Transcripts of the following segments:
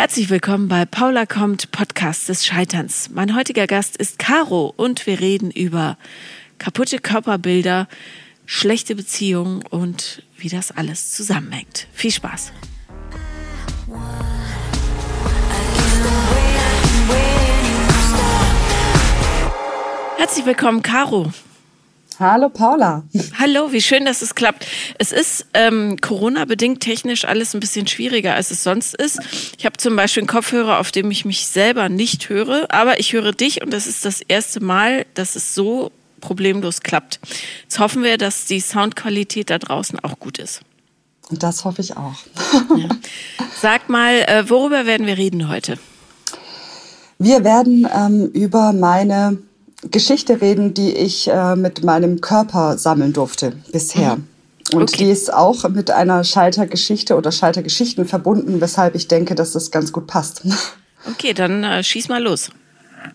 Herzlich willkommen bei Paula kommt, Podcast des Scheiterns. Mein heutiger Gast ist Caro und wir reden über kaputte Körperbilder, schlechte Beziehungen und wie das alles zusammenhängt. Viel Spaß. Herzlich willkommen, Caro. Hallo Paula. Hallo, wie schön, dass es klappt. Es ist ähm, Corona-bedingt technisch alles ein bisschen schwieriger, als es sonst ist. Ich habe zum Beispiel einen Kopfhörer, auf dem ich mich selber nicht höre, aber ich höre dich und das ist das erste Mal, dass es so problemlos klappt. Jetzt hoffen wir, dass die Soundqualität da draußen auch gut ist. Und das hoffe ich auch. Ja. Sag mal, äh, worüber werden wir reden heute? Wir werden ähm, über meine Geschichte reden, die ich äh, mit meinem Körper sammeln durfte bisher. Mhm. Und okay. die ist auch mit einer Scheitergeschichte oder Scheitergeschichten verbunden, weshalb ich denke, dass das ganz gut passt. Okay, dann äh, schieß mal los.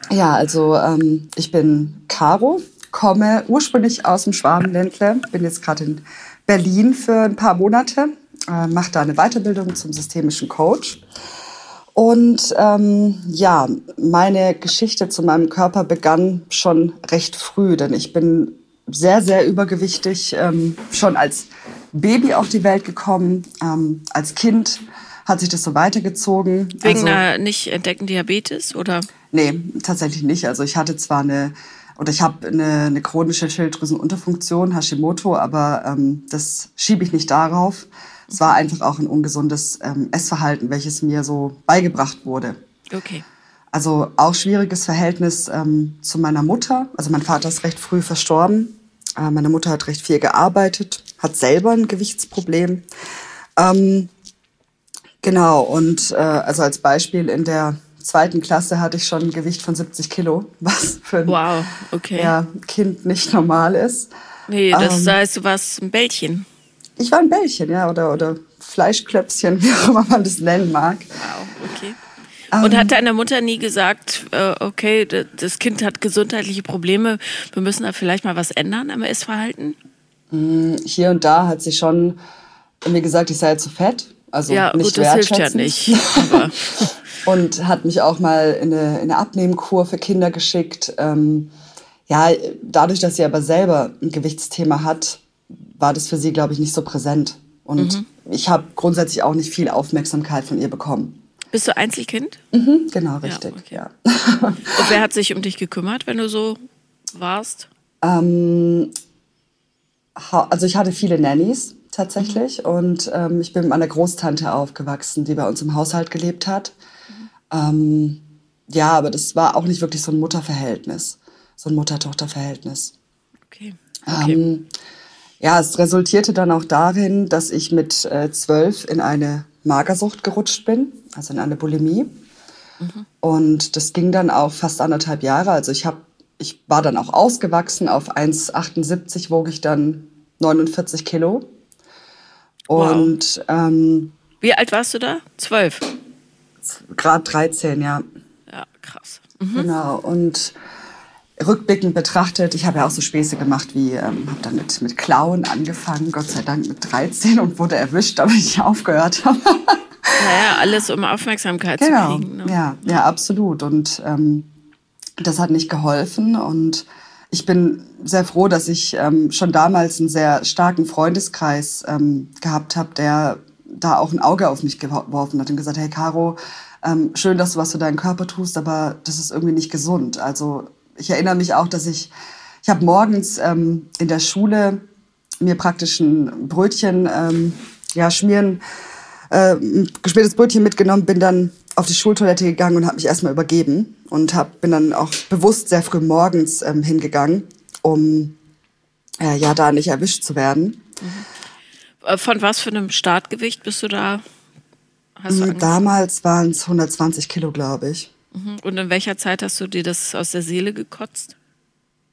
Ja, also ähm, ich bin Caro, komme ursprünglich aus dem Schwabenländle, bin jetzt gerade in Berlin für ein paar Monate, äh, mache da eine Weiterbildung zum systemischen Coach und ähm, ja, meine Geschichte zu meinem Körper begann schon recht früh, denn ich bin sehr, sehr übergewichtig, ähm, schon als Baby auf die Welt gekommen. Ähm, als Kind hat sich das so weitergezogen. Wegen also, einer nicht entdeckten Diabetes oder? Nee, tatsächlich nicht. Also ich hatte zwar eine oder ich habe eine, eine chronische Schilddrüsenunterfunktion, Hashimoto, aber ähm, das schiebe ich nicht darauf. Es war einfach auch ein ungesundes ähm, Essverhalten, welches mir so beigebracht wurde. Okay. Also auch schwieriges Verhältnis ähm, zu meiner Mutter. Also mein Vater ist recht früh verstorben. Äh, meine Mutter hat recht viel gearbeitet, hat selber ein Gewichtsproblem. Ähm, genau, und äh, also als Beispiel in der zweiten Klasse hatte ich schon ein Gewicht von 70 Kilo, was für ein wow, okay. ja, Kind nicht normal ist. Nee, das ähm, heißt, du warst ein Bällchen. Ich war ein Bällchen, ja, oder, oder Fleischklöpschen, wie auch immer man das nennen mag. Wow, okay. Und ähm, hat deine Mutter nie gesagt, äh, okay, das Kind hat gesundheitliche Probleme, wir müssen da vielleicht mal was ändern am Essverhalten? Mm, hier und da hat sie schon mir gesagt, ich sei zu fett. Also ja, nicht gut, das hilft ja nicht. und hat mich auch mal in eine, in eine Abnehmkur für Kinder geschickt. Ähm, ja, dadurch, dass sie aber selber ein Gewichtsthema hat, war das für sie, glaube ich, nicht so präsent. Und mhm. ich habe grundsätzlich auch nicht viel Aufmerksamkeit von ihr bekommen. Bist du Einzelkind? Mhm, genau, richtig. Ja, okay. ja. Und wer hat sich um dich gekümmert, wenn du so warst? Ähm, also ich hatte viele Nannies tatsächlich mhm. und ähm, ich bin mit meiner Großtante aufgewachsen, die bei uns im Haushalt gelebt hat. Mhm. Ähm, ja, aber das war auch nicht wirklich so ein Mutterverhältnis, so ein Mutter-Tochter-Verhältnis. Okay. okay. Ja, es resultierte dann auch darin, dass ich mit äh, zwölf in eine Magersucht gerutscht bin, also in eine Bulimie. Mhm. Und das ging dann auch fast anderthalb Jahre. Also ich habe, ich war dann auch ausgewachsen. Auf 1,78 wog ich dann 49 Kilo. Und wow. ähm, wie alt warst du da? Zwölf. Grad 13, ja. Ja, krass. Mhm. Genau. Und rückblickend betrachtet, ich habe ja auch so Späße gemacht, wie ähm, habe dann mit, mit Klauen angefangen, Gott sei Dank mit 13 und wurde erwischt, aber ich aufgehört habe. Naja, alles um Aufmerksamkeit genau. zu kriegen. Ne? Ja, ja, absolut. Und ähm, das hat nicht geholfen. Und ich bin sehr froh, dass ich ähm, schon damals einen sehr starken Freundeskreis ähm, gehabt habe, der da auch ein Auge auf mich geworfen hat und gesagt, hey Caro, ähm, schön, dass du was für deinen Körper tust, aber das ist irgendwie nicht gesund. Also ich erinnere mich auch, dass ich, ich habe morgens ähm, in der Schule mir praktisch ein Brötchen ähm, ja, schmieren, äh, ein geschmiertes Brötchen mitgenommen, bin dann auf die Schultoilette gegangen und habe mich erstmal übergeben und hab, bin dann auch bewusst sehr früh morgens ähm, hingegangen, um äh, ja da nicht erwischt zu werden. Mhm. Von was für einem Startgewicht bist du da? Du Damals waren es 120 Kilo, glaube ich. Mhm. Und in welcher Zeit hast du dir das aus der Seele gekotzt?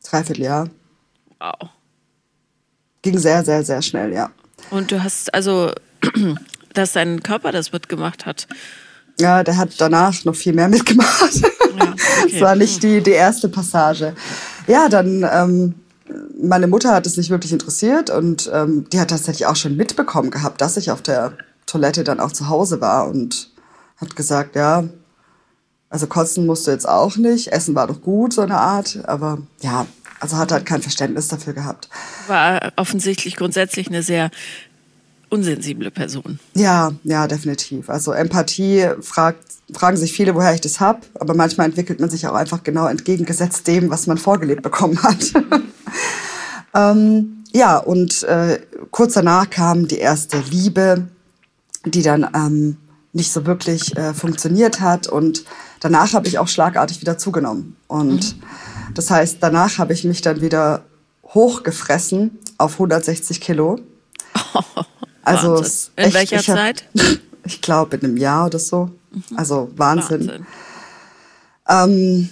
Dreivierteljahr. Wow. Ging sehr, sehr, sehr schnell, ja. Und du hast also, dass dein Körper das mitgemacht hat. Ja, der hat danach noch viel mehr mitgemacht. Ja, okay. das war nicht die, die erste Passage. Ja, dann, ähm, meine Mutter hat es nicht wirklich interessiert und ähm, die hat tatsächlich auch schon mitbekommen gehabt, dass ich auf der Toilette dann auch zu Hause war und hat gesagt, ja, also kotzen musst du jetzt auch nicht, Essen war doch gut, so eine Art, aber ja, also hat halt kein Verständnis dafür gehabt. War offensichtlich grundsätzlich eine sehr unsensible Person. Ja, ja, definitiv. Also Empathie fragt, fragen sich viele, woher ich das hab, aber manchmal entwickelt man sich auch einfach genau entgegengesetzt dem, was man vorgelebt bekommen hat. ähm, ja, und äh, kurz danach kam die erste Liebe, die dann ähm, nicht so wirklich äh, funktioniert hat und danach habe ich auch schlagartig wieder zugenommen und mhm. das heißt, danach habe ich mich dann wieder hochgefressen auf 160 Kilo. Oh, also echt, in welcher ich hab, Zeit? Ich glaube in einem Jahr oder so. Mhm. Also Wahnsinn. Wahnsinn. Ähm,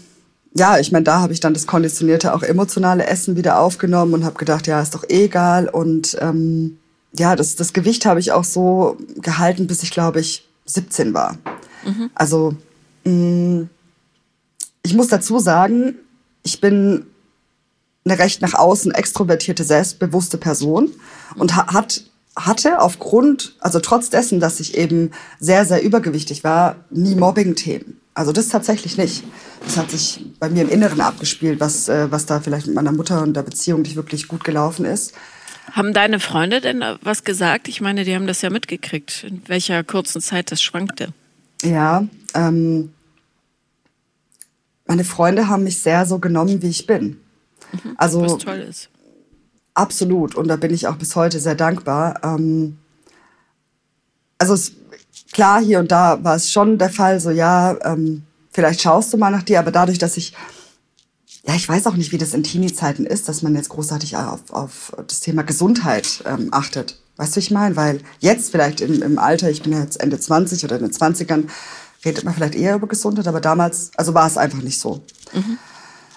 ja, ich meine, da habe ich dann das konditionierte, auch emotionale Essen wieder aufgenommen und habe gedacht, ja, ist doch eh egal. Und ähm, ja, das, das Gewicht habe ich auch so gehalten, bis ich, glaube ich, 17 war. Mhm. Also ich muss dazu sagen, ich bin eine recht nach außen extrovertierte, selbstbewusste Person und ha hat, hatte aufgrund, also trotz dessen, dass ich eben sehr, sehr übergewichtig war, nie Mobbing-Themen. Also das tatsächlich nicht. Das hat sich bei mir im Inneren abgespielt, was, äh, was da vielleicht mit meiner Mutter und der Beziehung nicht wirklich gut gelaufen ist. Haben deine Freunde denn was gesagt? Ich meine, die haben das ja mitgekriegt, in welcher kurzen Zeit das schwankte. Ja, ähm, meine Freunde haben mich sehr so genommen, wie ich bin. Mhm, also, was toll ist. Absolut. Und da bin ich auch bis heute sehr dankbar. Ähm, also es, klar, hier und da war es schon der Fall, so ja, ähm, vielleicht schaust du mal nach dir, aber dadurch, dass ich ja, ich weiß auch nicht, wie das in Teenie-Zeiten ist, dass man jetzt großartig auf, auf das Thema Gesundheit ähm, achtet. Weißt du, ich meine? Weil jetzt vielleicht im, im Alter, ich bin ja jetzt Ende 20 oder in den 20ern, redet man vielleicht eher über Gesundheit, aber damals, also war es einfach nicht so. Mhm.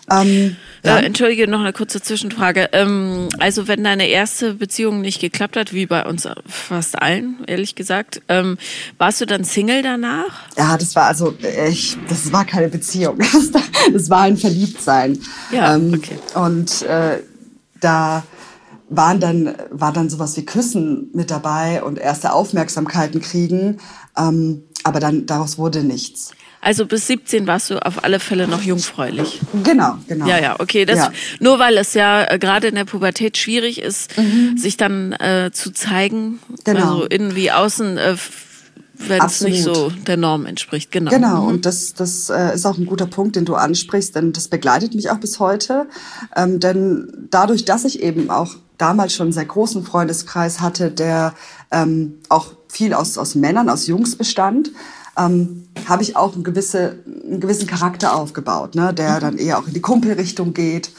Ähm, ja. äh, Entschuldige, noch eine kurze Zwischenfrage. Ähm, also wenn deine erste Beziehung nicht geklappt hat, wie bei uns fast allen, ehrlich gesagt, ähm, warst du dann Single danach? Ja, das war also, ich, das war keine Beziehung. Das war ein Verliebtsein. Ja, ähm, okay. Und äh, da waren dann, war dann sowas wie Küssen mit dabei und erste Aufmerksamkeiten kriegen. Ähm, aber dann daraus wurde nichts. Also bis 17 warst du auf alle Fälle noch jungfräulich. Genau, genau. Ja, ja, okay. Das, ja. Nur weil es ja äh, gerade in der Pubertät schwierig ist, mhm. sich dann äh, zu zeigen, genau. also innen wie außen, äh, wenn es nicht so der Norm entspricht. Genau. Genau, mhm. und das, das äh, ist auch ein guter Punkt, den du ansprichst, denn das begleitet mich auch bis heute. Ähm, denn dadurch, dass ich eben auch damals schon einen sehr großen Freundeskreis hatte, der ähm, auch viel aus, aus Männern, aus Jungs bestand, ähm, habe ich auch einen, gewisse, einen gewissen Charakter aufgebaut, ne? der dann eher auch in die Kumpelrichtung geht.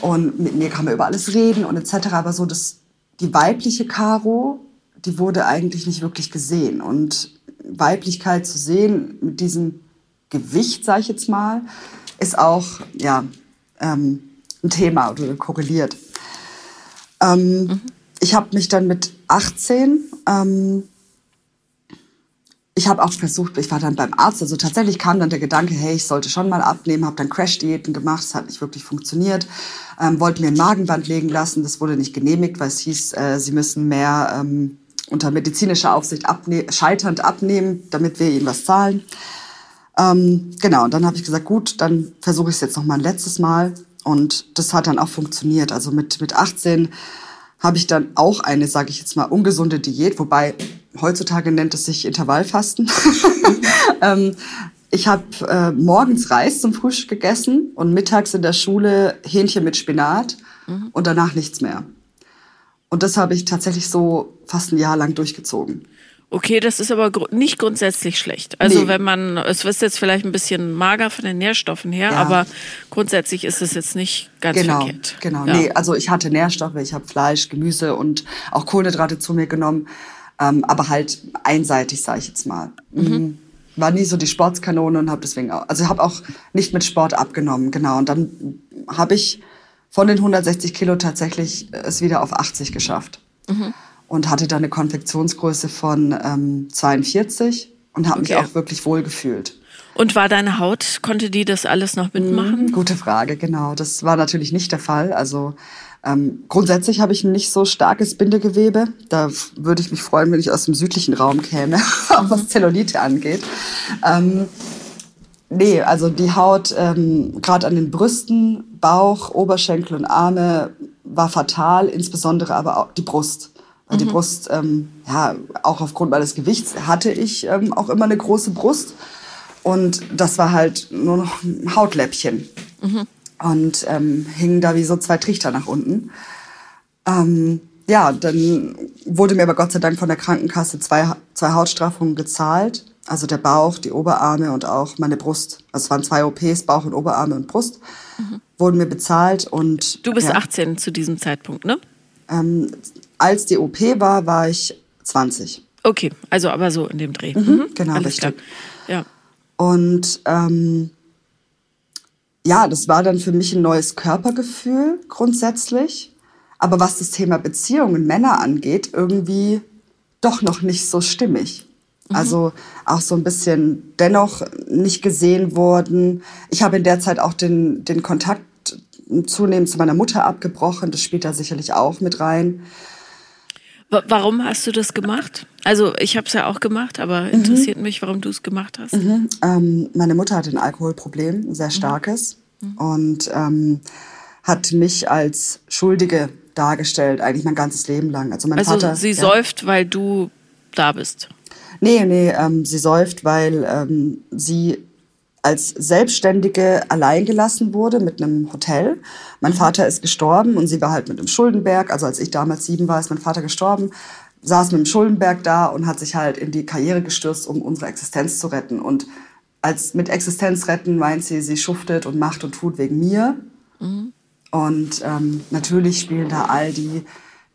Und mit mir kann man über alles reden und etc. Aber so das, die weibliche Caro, die wurde eigentlich nicht wirklich gesehen. Und Weiblichkeit zu sehen mit diesem Gewicht, sage ich jetzt mal, ist auch ja, ähm, ein Thema oder korreliert. Ähm, mhm. Ich habe mich dann mit 18 ähm, ich habe auch versucht, ich war dann beim Arzt, also tatsächlich kam dann der Gedanke, hey, ich sollte schon mal abnehmen, habe dann Crash-Diäten gemacht, es hat nicht wirklich funktioniert, ähm, wollte mir ein Magenband legen lassen, das wurde nicht genehmigt, weil es hieß, äh, sie müssen mehr ähm, unter medizinischer Aufsicht abne scheiternd abnehmen, damit wir ihnen was zahlen. Ähm, genau, und dann habe ich gesagt, gut, dann versuche ich es jetzt noch mal ein letztes Mal und das hat dann auch funktioniert. Also mit, mit 18 habe ich dann auch eine, sage ich jetzt mal, ungesunde Diät, wobei heutzutage nennt es sich Intervallfasten. ähm, ich habe äh, morgens Reis zum Frühstück gegessen und mittags in der Schule Hähnchen mit Spinat mhm. und danach nichts mehr. Und das habe ich tatsächlich so fast ein Jahr lang durchgezogen. Okay, das ist aber gr nicht grundsätzlich schlecht. Also nee. wenn man, es ist jetzt vielleicht ein bisschen mager von den Nährstoffen her, ja. aber grundsätzlich ist es jetzt nicht ganz genau, verkehrt. Genau, ja. nee, also ich hatte Nährstoffe, ich habe Fleisch, Gemüse und auch Kohlenhydrate zu mir genommen, ähm, aber halt einseitig, sage ich jetzt mal. Mhm. mhm. War nie so die Sportskanone und habe deswegen auch, also habe auch nicht mit Sport abgenommen, genau. Und dann habe ich von den 160 Kilo tatsächlich es wieder auf 80 geschafft. Mhm und hatte dann eine Konfektionsgröße von ähm, 42 und habe okay. mich auch wirklich wohl gefühlt. Und war deine Haut, konnte die das alles noch mitmachen? Mhm, gute Frage, genau. Das war natürlich nicht der Fall. Also ähm, grundsätzlich habe ich ein nicht so starkes Bindegewebe. Da würde ich mich freuen, wenn ich aus dem südlichen Raum käme, auch was Zellulite angeht. Ähm, nee, also die Haut, ähm, gerade an den Brüsten, Bauch, Oberschenkel und Arme war fatal, insbesondere aber auch die Brust. Weil mhm. die Brust, ähm, ja, auch aufgrund meines Gewichts hatte ich ähm, auch immer eine große Brust. Und das war halt nur noch ein Hautläppchen. Mhm. Und ähm, hingen da wie so zwei Trichter nach unten. Ähm, ja, dann wurde mir aber Gott sei Dank von der Krankenkasse zwei, zwei Hautstraffungen gezahlt. Also der Bauch, die Oberarme und auch meine Brust. Also es waren zwei OPs, Bauch und Oberarme und Brust. Mhm. Wurden mir bezahlt und. Du bist ja, 18 zu diesem Zeitpunkt, ne? Ähm, als die OP war, war ich 20. Okay, also aber so in dem Dreh. Mhm, mhm. Genau, Alles richtig. Klar. Ja. Und ähm, ja, das war dann für mich ein neues Körpergefühl grundsätzlich. Aber was das Thema Beziehungen Männer angeht, irgendwie doch noch nicht so stimmig. Mhm. Also auch so ein bisschen dennoch nicht gesehen worden. Ich habe in der Zeit auch den, den Kontakt zunehmend zu meiner Mutter abgebrochen. Das spielt da sicherlich auch mit rein. Warum hast du das gemacht? Also ich habe es ja auch gemacht, aber mhm. interessiert mhm. mich, warum du es gemacht hast. Mhm. Ähm, meine Mutter hatte ein Alkoholproblem, ein sehr mhm. starkes, mhm. und ähm, hat mich als Schuldige dargestellt, eigentlich mein ganzes Leben lang. Also, mein also Vater, sie ja. säuft, weil du da bist. Nee, nee, ähm, sie säuft, weil ähm, sie als Selbstständige alleingelassen wurde mit einem Hotel. Mein mhm. Vater ist gestorben und sie war halt mit dem Schuldenberg. Also als ich damals sieben war, ist mein Vater gestorben, saß mit dem Schuldenberg da und hat sich halt in die Karriere gestürzt, um unsere Existenz zu retten. Und als mit Existenz retten meint sie, sie schuftet und macht und tut wegen mir. Mhm. Und ähm, natürlich spielen da all die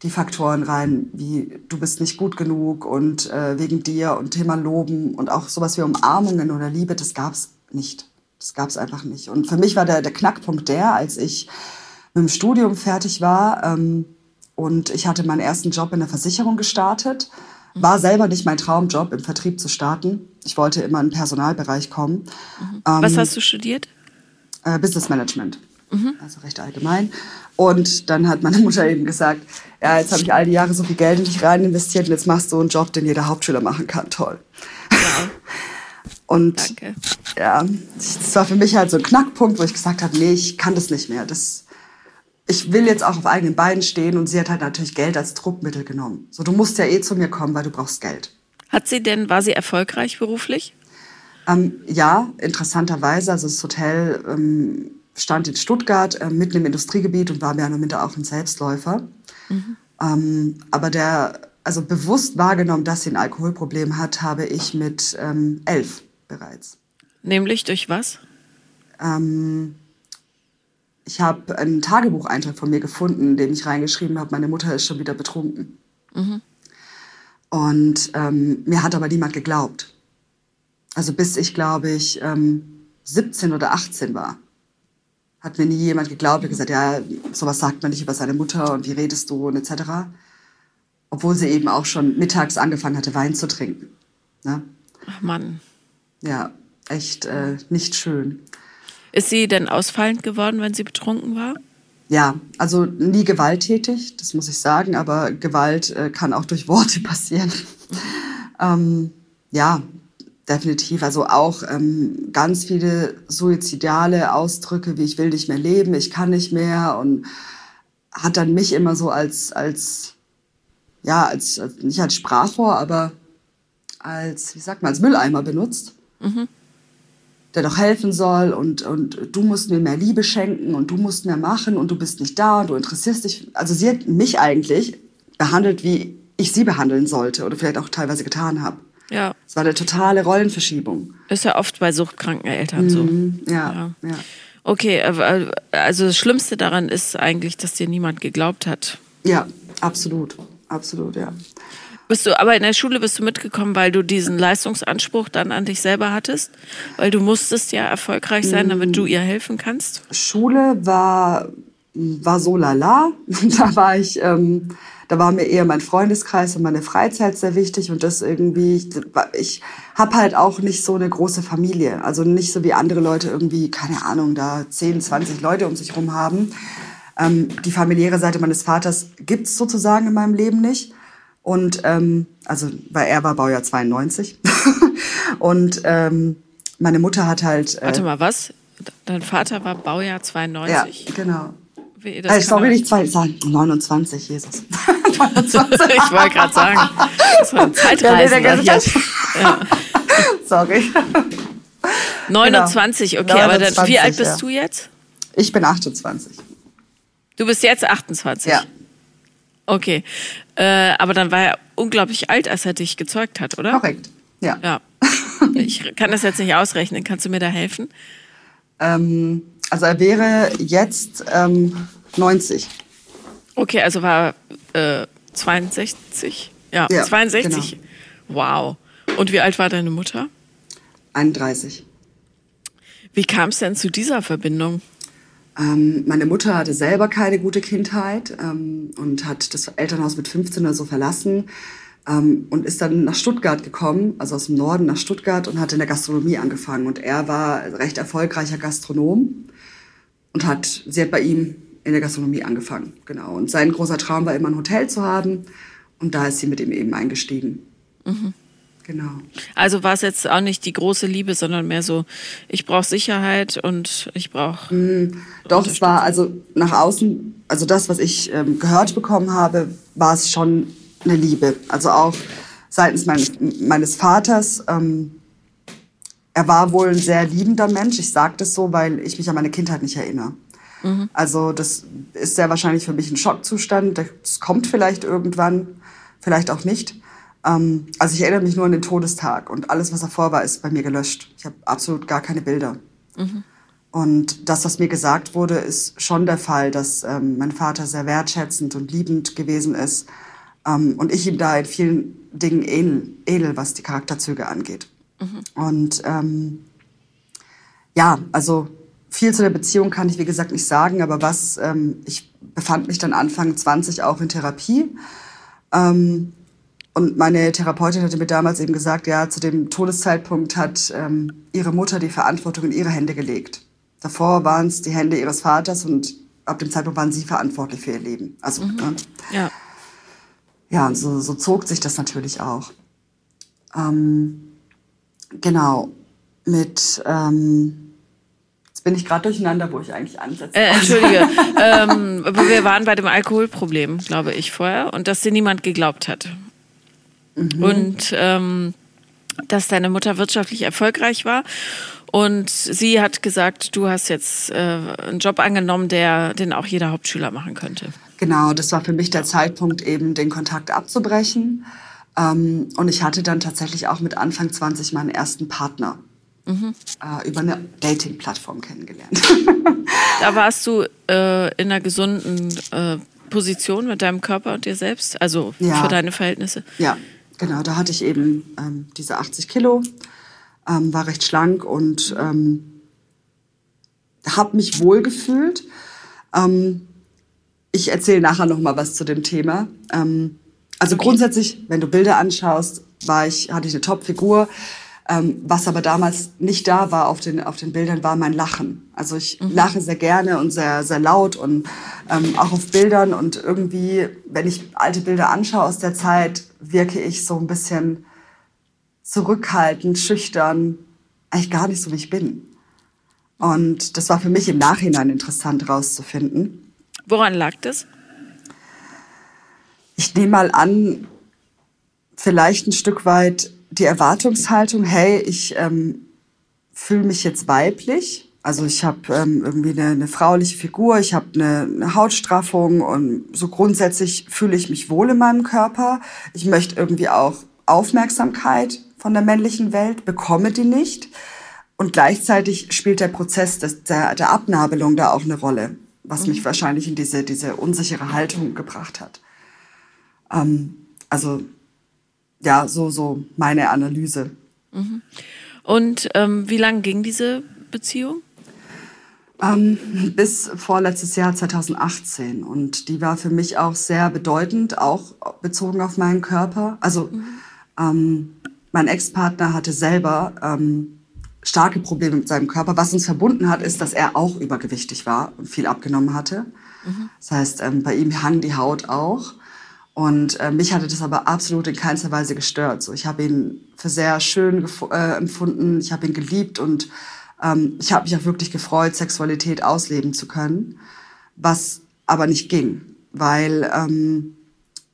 die Faktoren rein, wie du bist nicht gut genug und äh, wegen dir und Thema Loben und auch sowas wie Umarmungen oder Liebe, das gab's nicht. Das gab es einfach nicht. Und für mich war der, der Knackpunkt der, als ich mit dem Studium fertig war ähm, und ich hatte meinen ersten Job in der Versicherung gestartet. War selber nicht mein Traumjob, im Vertrieb zu starten. Ich wollte immer in den Personalbereich kommen. Mhm. Was ähm, hast du studiert? Äh, Business Management. Mhm. Also recht allgemein. Und dann hat meine Mutter eben gesagt, ja, jetzt habe ich all die Jahre so viel Geld in dich rein investiert und jetzt machst du einen Job, den jeder Hauptschüler machen kann. Toll. Ja. Und Danke. ja, das war für mich halt so ein Knackpunkt, wo ich gesagt habe, nee, ich kann das nicht mehr. Das, ich will jetzt auch auf eigenen Beinen stehen und sie hat halt natürlich Geld als Druckmittel genommen. So, du musst ja eh zu mir kommen, weil du brauchst Geld. Hat sie denn, war sie erfolgreich beruflich? Ähm, ja, interessanterweise. Also das Hotel ähm, stand in Stuttgart, äh, mitten im Industriegebiet und war mehr oder minder auch ein Selbstläufer. Mhm. Ähm, aber der, also bewusst wahrgenommen, dass sie ein Alkoholproblem hat, habe ich mit ähm, elf bereits. Nämlich durch was? Ähm, ich habe einen Tagebucheintrag von mir gefunden, in dem ich reingeschrieben habe, meine Mutter ist schon wieder betrunken. Mhm. Und ähm, mir hat aber niemand geglaubt. Also bis ich, glaube ich, ähm, 17 oder 18 war, hat mir nie jemand geglaubt und gesagt, ja, sowas sagt man nicht über seine Mutter und wie redest du und etc. Obwohl sie eben auch schon mittags angefangen hatte, Wein zu trinken. Ne? Ach Mann. Ja, echt äh, nicht schön. Ist sie denn ausfallend geworden, wenn sie betrunken war? Ja, also nie gewalttätig, das muss ich sagen, aber Gewalt äh, kann auch durch Worte passieren. ähm, ja, definitiv. Also auch ähm, ganz viele suizidale Ausdrücke, wie ich will nicht mehr leben, ich kann nicht mehr und hat dann mich immer so als, als ja, als, nicht als Sprachrohr, aber als, wie sagt man, als Mülleimer benutzt. Mhm. Der doch helfen soll und, und du musst mir mehr Liebe schenken und du musst mehr machen und du bist nicht da und du interessierst dich. Also sie hat mich eigentlich behandelt, wie ich sie behandeln sollte oder vielleicht auch teilweise getan habe. Ja. Es war eine totale Rollenverschiebung. Ist ja oft bei suchtkranken Eltern mhm. so. Ja, ja. ja. Okay, also das Schlimmste daran ist eigentlich, dass dir niemand geglaubt hat. Ja, absolut. Absolut, ja. Bist du, aber in der Schule bist du mitgekommen, weil du diesen Leistungsanspruch dann an dich selber hattest? Weil du musstest ja erfolgreich sein, damit du ihr helfen kannst? Schule war war so lala. Da war ich, ähm, da war mir eher mein Freundeskreis und meine Freizeit sehr wichtig und das irgendwie, ich, ich habe halt auch nicht so eine große Familie. Also nicht so wie andere Leute irgendwie, keine Ahnung, da 10, 20 Leute um sich rum haben. Ähm, die familiäre Seite meines Vaters gibt's sozusagen in meinem Leben nicht. Und ähm, also, weil er war Baujahr 92. und ähm, meine Mutter hat halt. Äh, Warte mal, was? Dein Vater war Baujahr 92? Ja, genau. Wie, das äh, sorry, nicht zwei, sagen 29, Jesus. 29. ich wollte gerade sagen, das war ein Zeitreisender ja, ja. Sorry. 29, okay, 29, aber dann, wie alt bist ja. du jetzt? Ich bin 28. Du bist jetzt 28? Ja. Okay, äh, aber dann war er unglaublich alt, als er dich gezeugt hat, oder? Korrekt, ja. Ja. Ich kann das jetzt nicht ausrechnen. Kannst du mir da helfen? Ähm, also er wäre jetzt ähm, 90. Okay, also war äh, 62? Ja, ja 62. Genau. Wow. Und wie alt war deine Mutter? 31. Wie kam es denn zu dieser Verbindung? Ähm, meine Mutter hatte selber keine gute Kindheit ähm, und hat das Elternhaus mit 15 oder so verlassen ähm, und ist dann nach Stuttgart gekommen, also aus dem Norden nach Stuttgart und hat in der Gastronomie angefangen. Und er war recht erfolgreicher Gastronom und hat, sie hat bei ihm in der Gastronomie angefangen, genau. Und sein großer Traum war immer ein Hotel zu haben und da ist sie mit ihm eben eingestiegen. Mhm. Genau. Also war es jetzt auch nicht die große Liebe, sondern mehr so, ich brauche Sicherheit und ich brauche. Mm, doch, es war also nach außen, also das, was ich ähm, gehört bekommen habe, war es schon eine Liebe. Also auch seitens meines, meines Vaters. Ähm, er war wohl ein sehr liebender Mensch. Ich sage das so, weil ich mich an meine Kindheit nicht erinnere. Mhm. Also das ist sehr wahrscheinlich für mich ein Schockzustand. Das kommt vielleicht irgendwann, vielleicht auch nicht. Ähm, also ich erinnere mich nur an den Todestag und alles, was davor war, ist bei mir gelöscht. Ich habe absolut gar keine Bilder. Mhm. Und das, was mir gesagt wurde, ist schon der Fall, dass ähm, mein Vater sehr wertschätzend und liebend gewesen ist ähm, und ich ihm da in vielen Dingen ähnel, ähnel was die Charakterzüge angeht. Mhm. Und ähm, ja, also viel zu der Beziehung kann ich, wie gesagt, nicht sagen, aber was, ähm, ich befand mich dann Anfang 20 auch in Therapie. Ähm, und meine Therapeutin hatte mir damals eben gesagt, ja, zu dem Todeszeitpunkt hat ähm, ihre Mutter die Verantwortung in ihre Hände gelegt. Davor waren es die Hände ihres Vaters und ab dem Zeitpunkt waren sie verantwortlich für ihr Leben. Also, mhm. ne? ja ja, und so, so zog sich das natürlich auch. Ähm, genau, mit, ähm, jetzt bin ich gerade durcheinander, wo ich eigentlich ansetze. Äh, Entschuldige, ähm, wir waren bei dem Alkoholproblem, glaube ich, vorher und dass dir niemand geglaubt hat. Mhm. Und ähm, dass deine Mutter wirtschaftlich erfolgreich war und sie hat gesagt, du hast jetzt äh, einen Job angenommen, der den auch jeder Hauptschüler machen könnte. Genau, das war für mich der Zeitpunkt, eben den Kontakt abzubrechen. Ähm, und ich hatte dann tatsächlich auch mit Anfang 20 meinen ersten Partner mhm. äh, über eine Dating-Plattform kennengelernt. da warst du äh, in einer gesunden äh, Position mit deinem Körper und dir selbst, also ja. für deine Verhältnisse? Ja, genau. Da hatte ich eben ähm, diese 80 Kilo, ähm, war recht schlank und ähm, habe mich wohlgefühlt. Ähm, ich erzähle nachher noch mal was zu dem Thema. Ähm, also okay. grundsätzlich, wenn du Bilder anschaust, war ich, hatte ich eine Top-Figur. Ähm, was aber damals nicht da war auf den, auf den Bildern, war mein Lachen. Also ich mhm. lache sehr gerne und sehr, sehr laut und ähm, auch auf Bildern. Und irgendwie, wenn ich alte Bilder anschaue aus der Zeit, wirke ich so ein bisschen zurückhaltend, schüchtern, eigentlich gar nicht so, wie ich bin. Und das war für mich im Nachhinein interessant herauszufinden. Woran lag das? Ich nehme mal an, vielleicht ein Stück weit die Erwartungshaltung, hey, ich ähm, fühle mich jetzt weiblich. Also ich habe ähm, irgendwie eine, eine, frauliche Figur, ich habe eine, eine Hautstraffung und so grundsätzlich fühle ich mich wohl in meinem Körper. Ich möchte irgendwie auch Aufmerksamkeit von der männlichen Welt, bekomme die nicht. Und gleichzeitig spielt der Prozess des, der, der Abnabelung da auch eine Rolle was mich mhm. wahrscheinlich in diese, diese unsichere Haltung gebracht hat. Ähm, also ja, so, so meine Analyse. Mhm. Und ähm, wie lange ging diese Beziehung? Ähm, bis vorletztes Jahr 2018. Und die war für mich auch sehr bedeutend, auch bezogen auf meinen Körper. Also mhm. ähm, mein Ex-Partner hatte selber ähm, starke Probleme mit seinem Körper. Was uns verbunden hat, ist, dass er auch übergewichtig war und viel abgenommen hatte. Mhm. Das heißt, ähm, bei ihm hang die Haut auch. Und äh, mich hatte das aber absolut in keinster Weise gestört. So, ich habe ihn für sehr schön äh, empfunden, ich habe ihn geliebt und ähm, ich habe mich auch wirklich gefreut, Sexualität ausleben zu können, was aber nicht ging, weil ähm,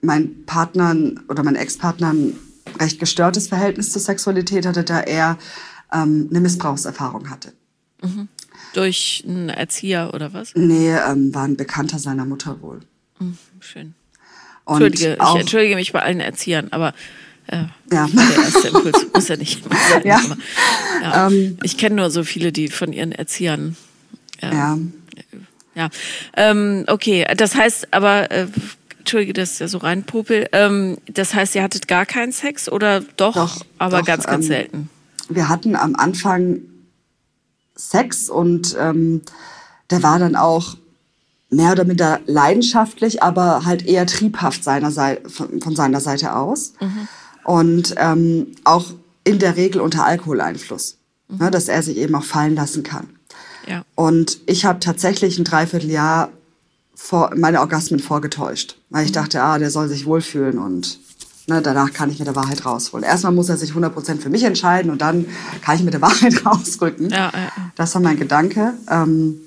mein Partner oder mein Ex-Partner ein recht gestörtes Verhältnis zur Sexualität hatte, da er ähm, eine Missbrauchserfahrung hatte. Mhm. Durch einen Erzieher oder was? Nee, ähm, war ein Bekannter seiner Mutter wohl. Mhm, schön. Und Entschuldige, ich entschuldige mich bei allen Erziehern, aber äh, ja. der erste Impuls muss ja nicht sein. Ja. Aber, ja. Ähm, ich kenne nur so viele, die von ihren Erziehern. Äh, ja. Ja. Ähm, okay, das heißt aber. Äh, Entschuldige, das ist ja so rein Popel. Ähm, das heißt, ihr hattet gar keinen Sex oder doch, doch aber doch, ganz, ganz ähm, selten? Wir hatten am Anfang Sex und ähm, der war dann auch mehr oder minder leidenschaftlich, aber halt eher triebhaft seiner Seite, von, von seiner Seite aus. Mhm. Und ähm, auch in der Regel unter Alkoholeinfluss, mhm. ne, dass er sich eben auch fallen lassen kann. Ja. Und ich habe tatsächlich ein Dreivierteljahr vor, meine Orgasmen vorgetäuscht, weil ich mhm. dachte, ah, der soll sich wohlfühlen und ne, danach kann ich mit der Wahrheit rausholen. Erstmal muss er sich 100% für mich entscheiden und dann kann ich mit der Wahrheit rausrücken. Ja, ja. Das war mein Gedanke. Ähm,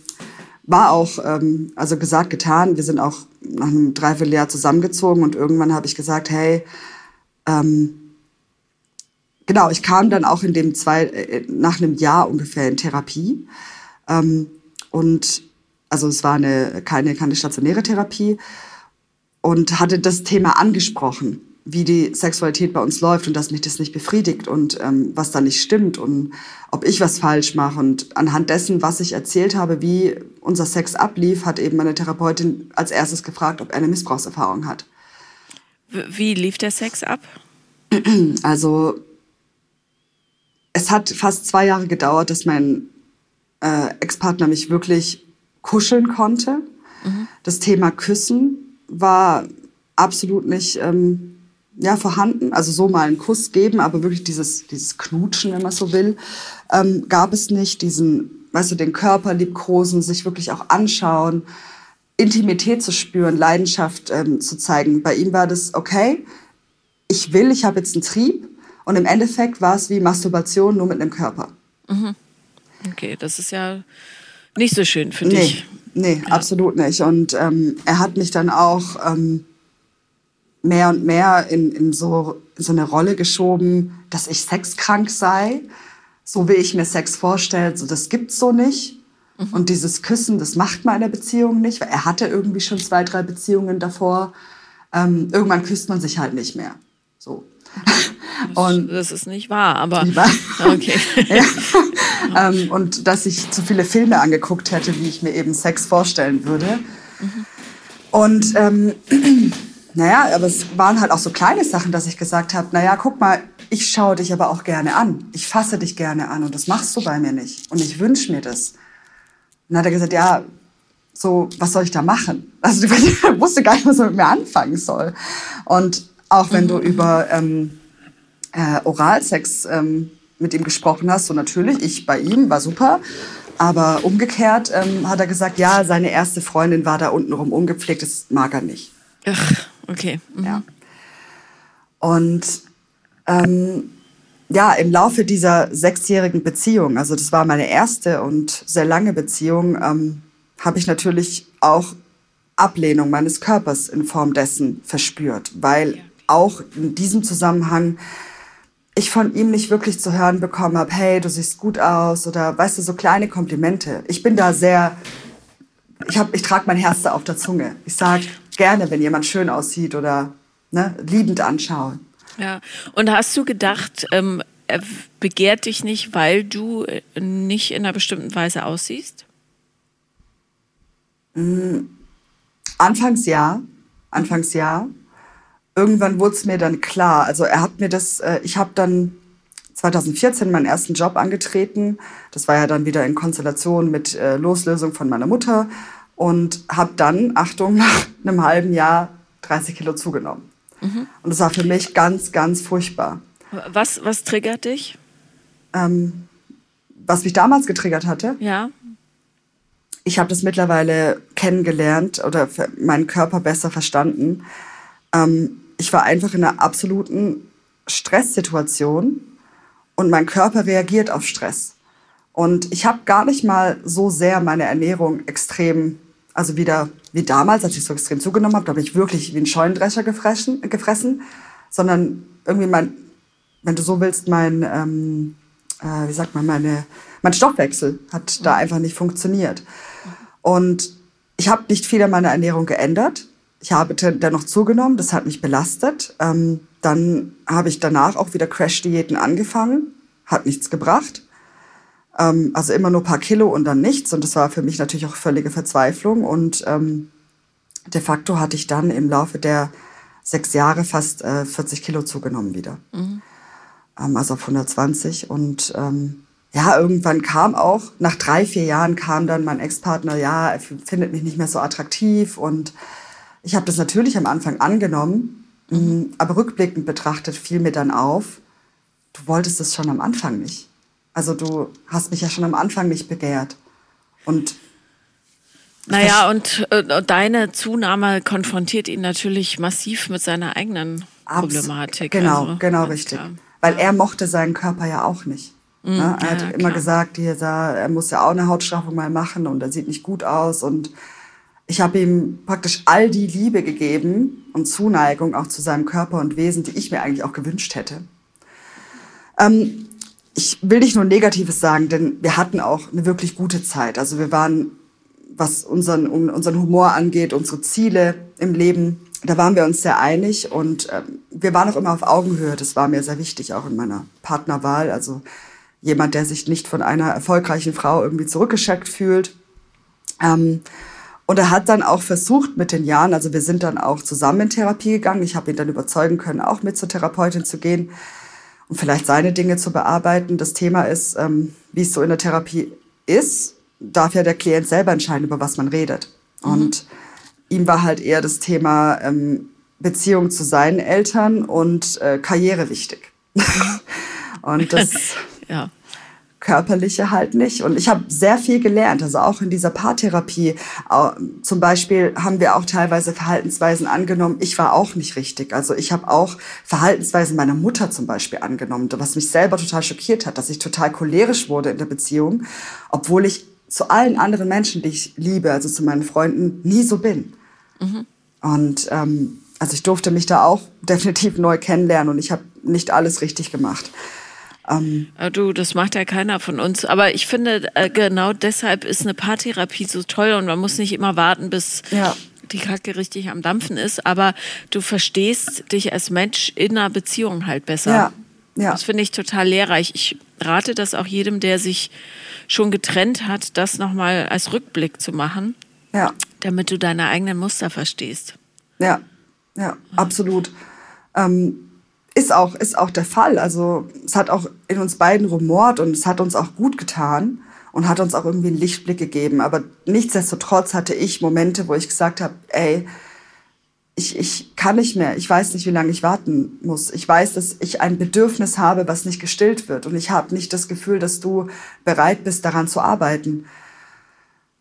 war auch, ähm, also gesagt, getan. Wir sind auch nach einem Dreivierteljahr zusammengezogen und irgendwann habe ich gesagt, hey, ähm, genau, ich kam dann auch in dem zwei, äh, nach einem Jahr ungefähr in Therapie. Ähm, und also es war eine, keine, keine stationäre Therapie und hatte das Thema angesprochen, wie die Sexualität bei uns läuft und dass mich das nicht befriedigt und ähm, was da nicht stimmt und ob ich was falsch mache. Und anhand dessen, was ich erzählt habe, wie unser Sex ablief, hat eben meine Therapeutin als erstes gefragt, ob er eine Missbrauchserfahrung hat. Wie lief der Sex ab? Also es hat fast zwei Jahre gedauert, dass mein äh, Ex-Partner mich wirklich kuscheln konnte. Mhm. Das Thema Küssen war absolut nicht ähm, ja, vorhanden. Also so mal einen Kuss geben, aber wirklich dieses, dieses Knutschen, wenn man so will, ähm, gab es nicht. Diesen, weißt du, den Körper liebkosen, sich wirklich auch anschauen, Intimität zu spüren, Leidenschaft ähm, zu zeigen. Bei ihm war das okay. Ich will, ich habe jetzt einen Trieb. Und im Endeffekt war es wie Masturbation nur mit einem Körper. Mhm. Okay, das ist ja nicht so schön für nee, dich. Nee, ja. absolut nicht. Und ähm, er hat mich dann auch ähm, mehr und mehr in, in, so, so eine Rolle geschoben, dass ich sexkrank sei. So wie ich mir Sex vorstelle, so das gibt's so nicht. Mhm. Und dieses Küssen, das macht man in der Beziehung nicht, weil er hatte irgendwie schon zwei, drei Beziehungen davor. Ähm, irgendwann küsst man sich halt nicht mehr. So. Und das ist nicht wahr, aber okay. ja. ähm, und dass ich zu viele Filme angeguckt hätte, wie ich mir eben Sex vorstellen würde. Mhm. Und ähm, naja, aber es waren halt auch so kleine Sachen, dass ich gesagt habe, naja, guck mal, ich schaue dich aber auch gerne an. Ich fasse dich gerne an und das machst du bei mir nicht. Und ich wünsche mir das. Und dann hat er gesagt, ja, so, was soll ich da machen? Also du wusste gar nicht, was er mit mir anfangen soll. Und auch wenn du mhm. über ähm, äh, Oralsex ähm, mit ihm gesprochen hast, so natürlich, ich bei ihm, war super. Aber umgekehrt ähm, hat er gesagt, ja, seine erste Freundin war da untenrum ungepflegt, das mag er nicht. Ach, okay. Mhm. Ja. Und ähm, ja, im Laufe dieser sechsjährigen Beziehung, also das war meine erste und sehr lange Beziehung, ähm, habe ich natürlich auch Ablehnung meines Körpers in Form dessen verspürt, weil auch in diesem Zusammenhang ich von ihm nicht wirklich zu hören bekommen habe, hey, du siehst gut aus oder weißt du, so kleine Komplimente. Ich bin da sehr, ich, hab, ich trage mein Herz da auf der Zunge. Ich sage gerne, wenn jemand schön aussieht oder ne, liebend anschauen. Ja, und hast du gedacht, ähm, er begehrt dich nicht, weil du äh, nicht in einer bestimmten Weise aussiehst? Mhm. Anfangs ja, anfangs ja irgendwann wurde es mir dann klar. Also er hat mir das, äh, ich habe dann 2014 meinen ersten Job angetreten. Das war ja dann wieder in Konstellation mit äh, Loslösung von meiner Mutter und habe dann, Achtung, nach einem halben Jahr 30 Kilo zugenommen. Mhm. Und das war für mich ganz, ganz furchtbar. Was, was triggert dich? Ähm, was mich damals getriggert hatte? Ja. Ich habe das mittlerweile kennengelernt oder meinen Körper besser verstanden. Ähm, ich war einfach in einer absoluten Stresssituation und mein Körper reagiert auf Stress. Und ich habe gar nicht mal so sehr meine Ernährung extrem, also wieder wie damals, als ich so extrem zugenommen habe, da habe ich wirklich wie ein Scheunendrescher gefressen, gefressen sondern irgendwie mein, wenn du so willst, mein, ähm, äh, wie sagt man, meine, mein Stoffwechsel hat da einfach nicht funktioniert. Und ich habe nicht viel an meiner Ernährung geändert. Ich habe dennoch zugenommen, das hat mich belastet. Ähm, dann habe ich danach auch wieder Crash-Diäten angefangen, hat nichts gebracht. Ähm, also immer nur ein paar Kilo und dann nichts. Und das war für mich natürlich auch völlige Verzweiflung. Und ähm, de facto hatte ich dann im Laufe der sechs Jahre fast äh, 40 Kilo zugenommen wieder. Mhm. Ähm, also auf 120. Und ähm, ja, irgendwann kam auch, nach drei, vier Jahren kam dann mein Ex-Partner, ja, er findet mich nicht mehr so attraktiv. Und ich habe das natürlich am Anfang angenommen Mhm. Aber rückblickend betrachtet fiel mir dann auf, du wolltest es schon am Anfang nicht. Also du hast mich ja schon am Anfang nicht begehrt. Und naja, und äh, deine Zunahme konfrontiert ihn natürlich massiv mit seiner eigenen Problematik. Genau, also, genau richtig. Klar. Weil er mochte seinen Körper ja auch nicht. Mhm, ne? Er hat ja, immer gesagt, hier, er muss ja auch eine Hautstraffung mal machen und er sieht nicht gut aus und ich habe ihm praktisch all die Liebe gegeben und Zuneigung auch zu seinem Körper und Wesen, die ich mir eigentlich auch gewünscht hätte. Ähm, ich will nicht nur Negatives sagen, denn wir hatten auch eine wirklich gute Zeit. Also wir waren, was unseren, um, unseren Humor angeht, unsere Ziele im Leben, da waren wir uns sehr einig und ähm, wir waren auch immer auf Augenhöhe. Das war mir sehr wichtig, auch in meiner Partnerwahl. Also jemand, der sich nicht von einer erfolgreichen Frau irgendwie zurückgeschickt fühlt. Ähm, und er hat dann auch versucht mit den Jahren, also wir sind dann auch zusammen in Therapie gegangen. Ich habe ihn dann überzeugen können, auch mit zur Therapeutin zu gehen und vielleicht seine Dinge zu bearbeiten. Das Thema ist, ähm, wie es so in der Therapie ist, darf ja der Klient selber entscheiden, über was man redet. Mhm. Und ihm war halt eher das Thema ähm, Beziehung zu seinen Eltern und äh, Karriere wichtig. und das ja körperliche halt nicht. Und ich habe sehr viel gelernt, also auch in dieser Paartherapie. Zum Beispiel haben wir auch teilweise Verhaltensweisen angenommen. Ich war auch nicht richtig. Also ich habe auch Verhaltensweisen meiner Mutter zum Beispiel angenommen, was mich selber total schockiert hat, dass ich total cholerisch wurde in der Beziehung, obwohl ich zu allen anderen Menschen, die ich liebe, also zu meinen Freunden, nie so bin. Mhm. Und ähm, also ich durfte mich da auch definitiv neu kennenlernen und ich habe nicht alles richtig gemacht. Ähm, du, das macht ja keiner von uns. Aber ich finde, äh, genau deshalb ist eine Paartherapie so toll und man muss nicht immer warten, bis ja. die Kacke richtig am Dampfen ist. Aber du verstehst dich als Mensch in einer Beziehung halt besser. Ja. Ja. Das finde ich total lehrreich. Ich rate das auch jedem, der sich schon getrennt hat, das nochmal als Rückblick zu machen. Ja. Damit du deine eigenen Muster verstehst. Ja, ja, absolut. Ähm, ist auch, ist auch der Fall. Also es hat auch in uns beiden rumort und es hat uns auch gut getan und hat uns auch irgendwie einen Lichtblick gegeben. Aber nichtsdestotrotz hatte ich Momente, wo ich gesagt habe, ey, ich, ich kann nicht mehr. Ich weiß nicht, wie lange ich warten muss. Ich weiß, dass ich ein Bedürfnis habe, was nicht gestillt wird. Und ich habe nicht das Gefühl, dass du bereit bist, daran zu arbeiten.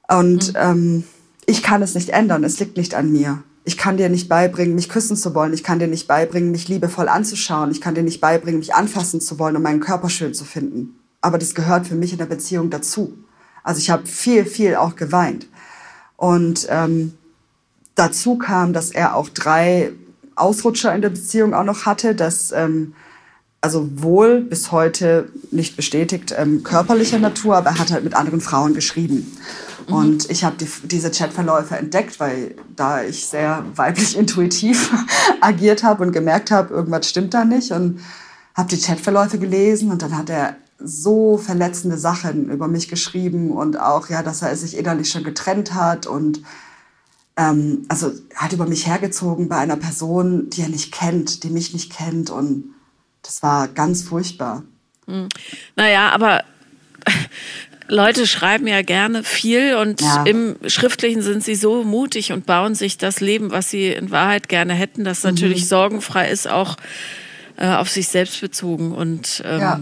Und mhm. ähm, ich kann es nicht ändern. Es liegt nicht an mir. Ich kann dir nicht beibringen, mich küssen zu wollen. Ich kann dir nicht beibringen, mich liebevoll anzuschauen. Ich kann dir nicht beibringen, mich anfassen zu wollen und meinen Körper schön zu finden. Aber das gehört für mich in der Beziehung dazu. Also ich habe viel, viel auch geweint. Und ähm, dazu kam, dass er auch drei Ausrutscher in der Beziehung auch noch hatte, dass ähm, also wohl bis heute nicht bestätigt ähm, körperlicher Natur, aber er hat halt mit anderen Frauen geschrieben. Mhm. Und ich habe die, diese Chatverläufe entdeckt, weil da ich sehr weiblich intuitiv agiert habe und gemerkt habe, irgendwas stimmt da nicht. Und habe die Chatverläufe gelesen und dann hat er so verletzende Sachen über mich geschrieben und auch, ja, dass er sich innerlich schon getrennt hat und ähm, also hat über mich hergezogen bei einer Person, die er nicht kennt, die mich nicht kennt und das war ganz furchtbar. Hm. Naja, aber Leute schreiben ja gerne viel und ja. im Schriftlichen sind sie so mutig und bauen sich das Leben, was sie in Wahrheit gerne hätten, das mhm. natürlich sorgenfrei ist, auch äh, auf sich selbst bezogen. Und ähm, ja.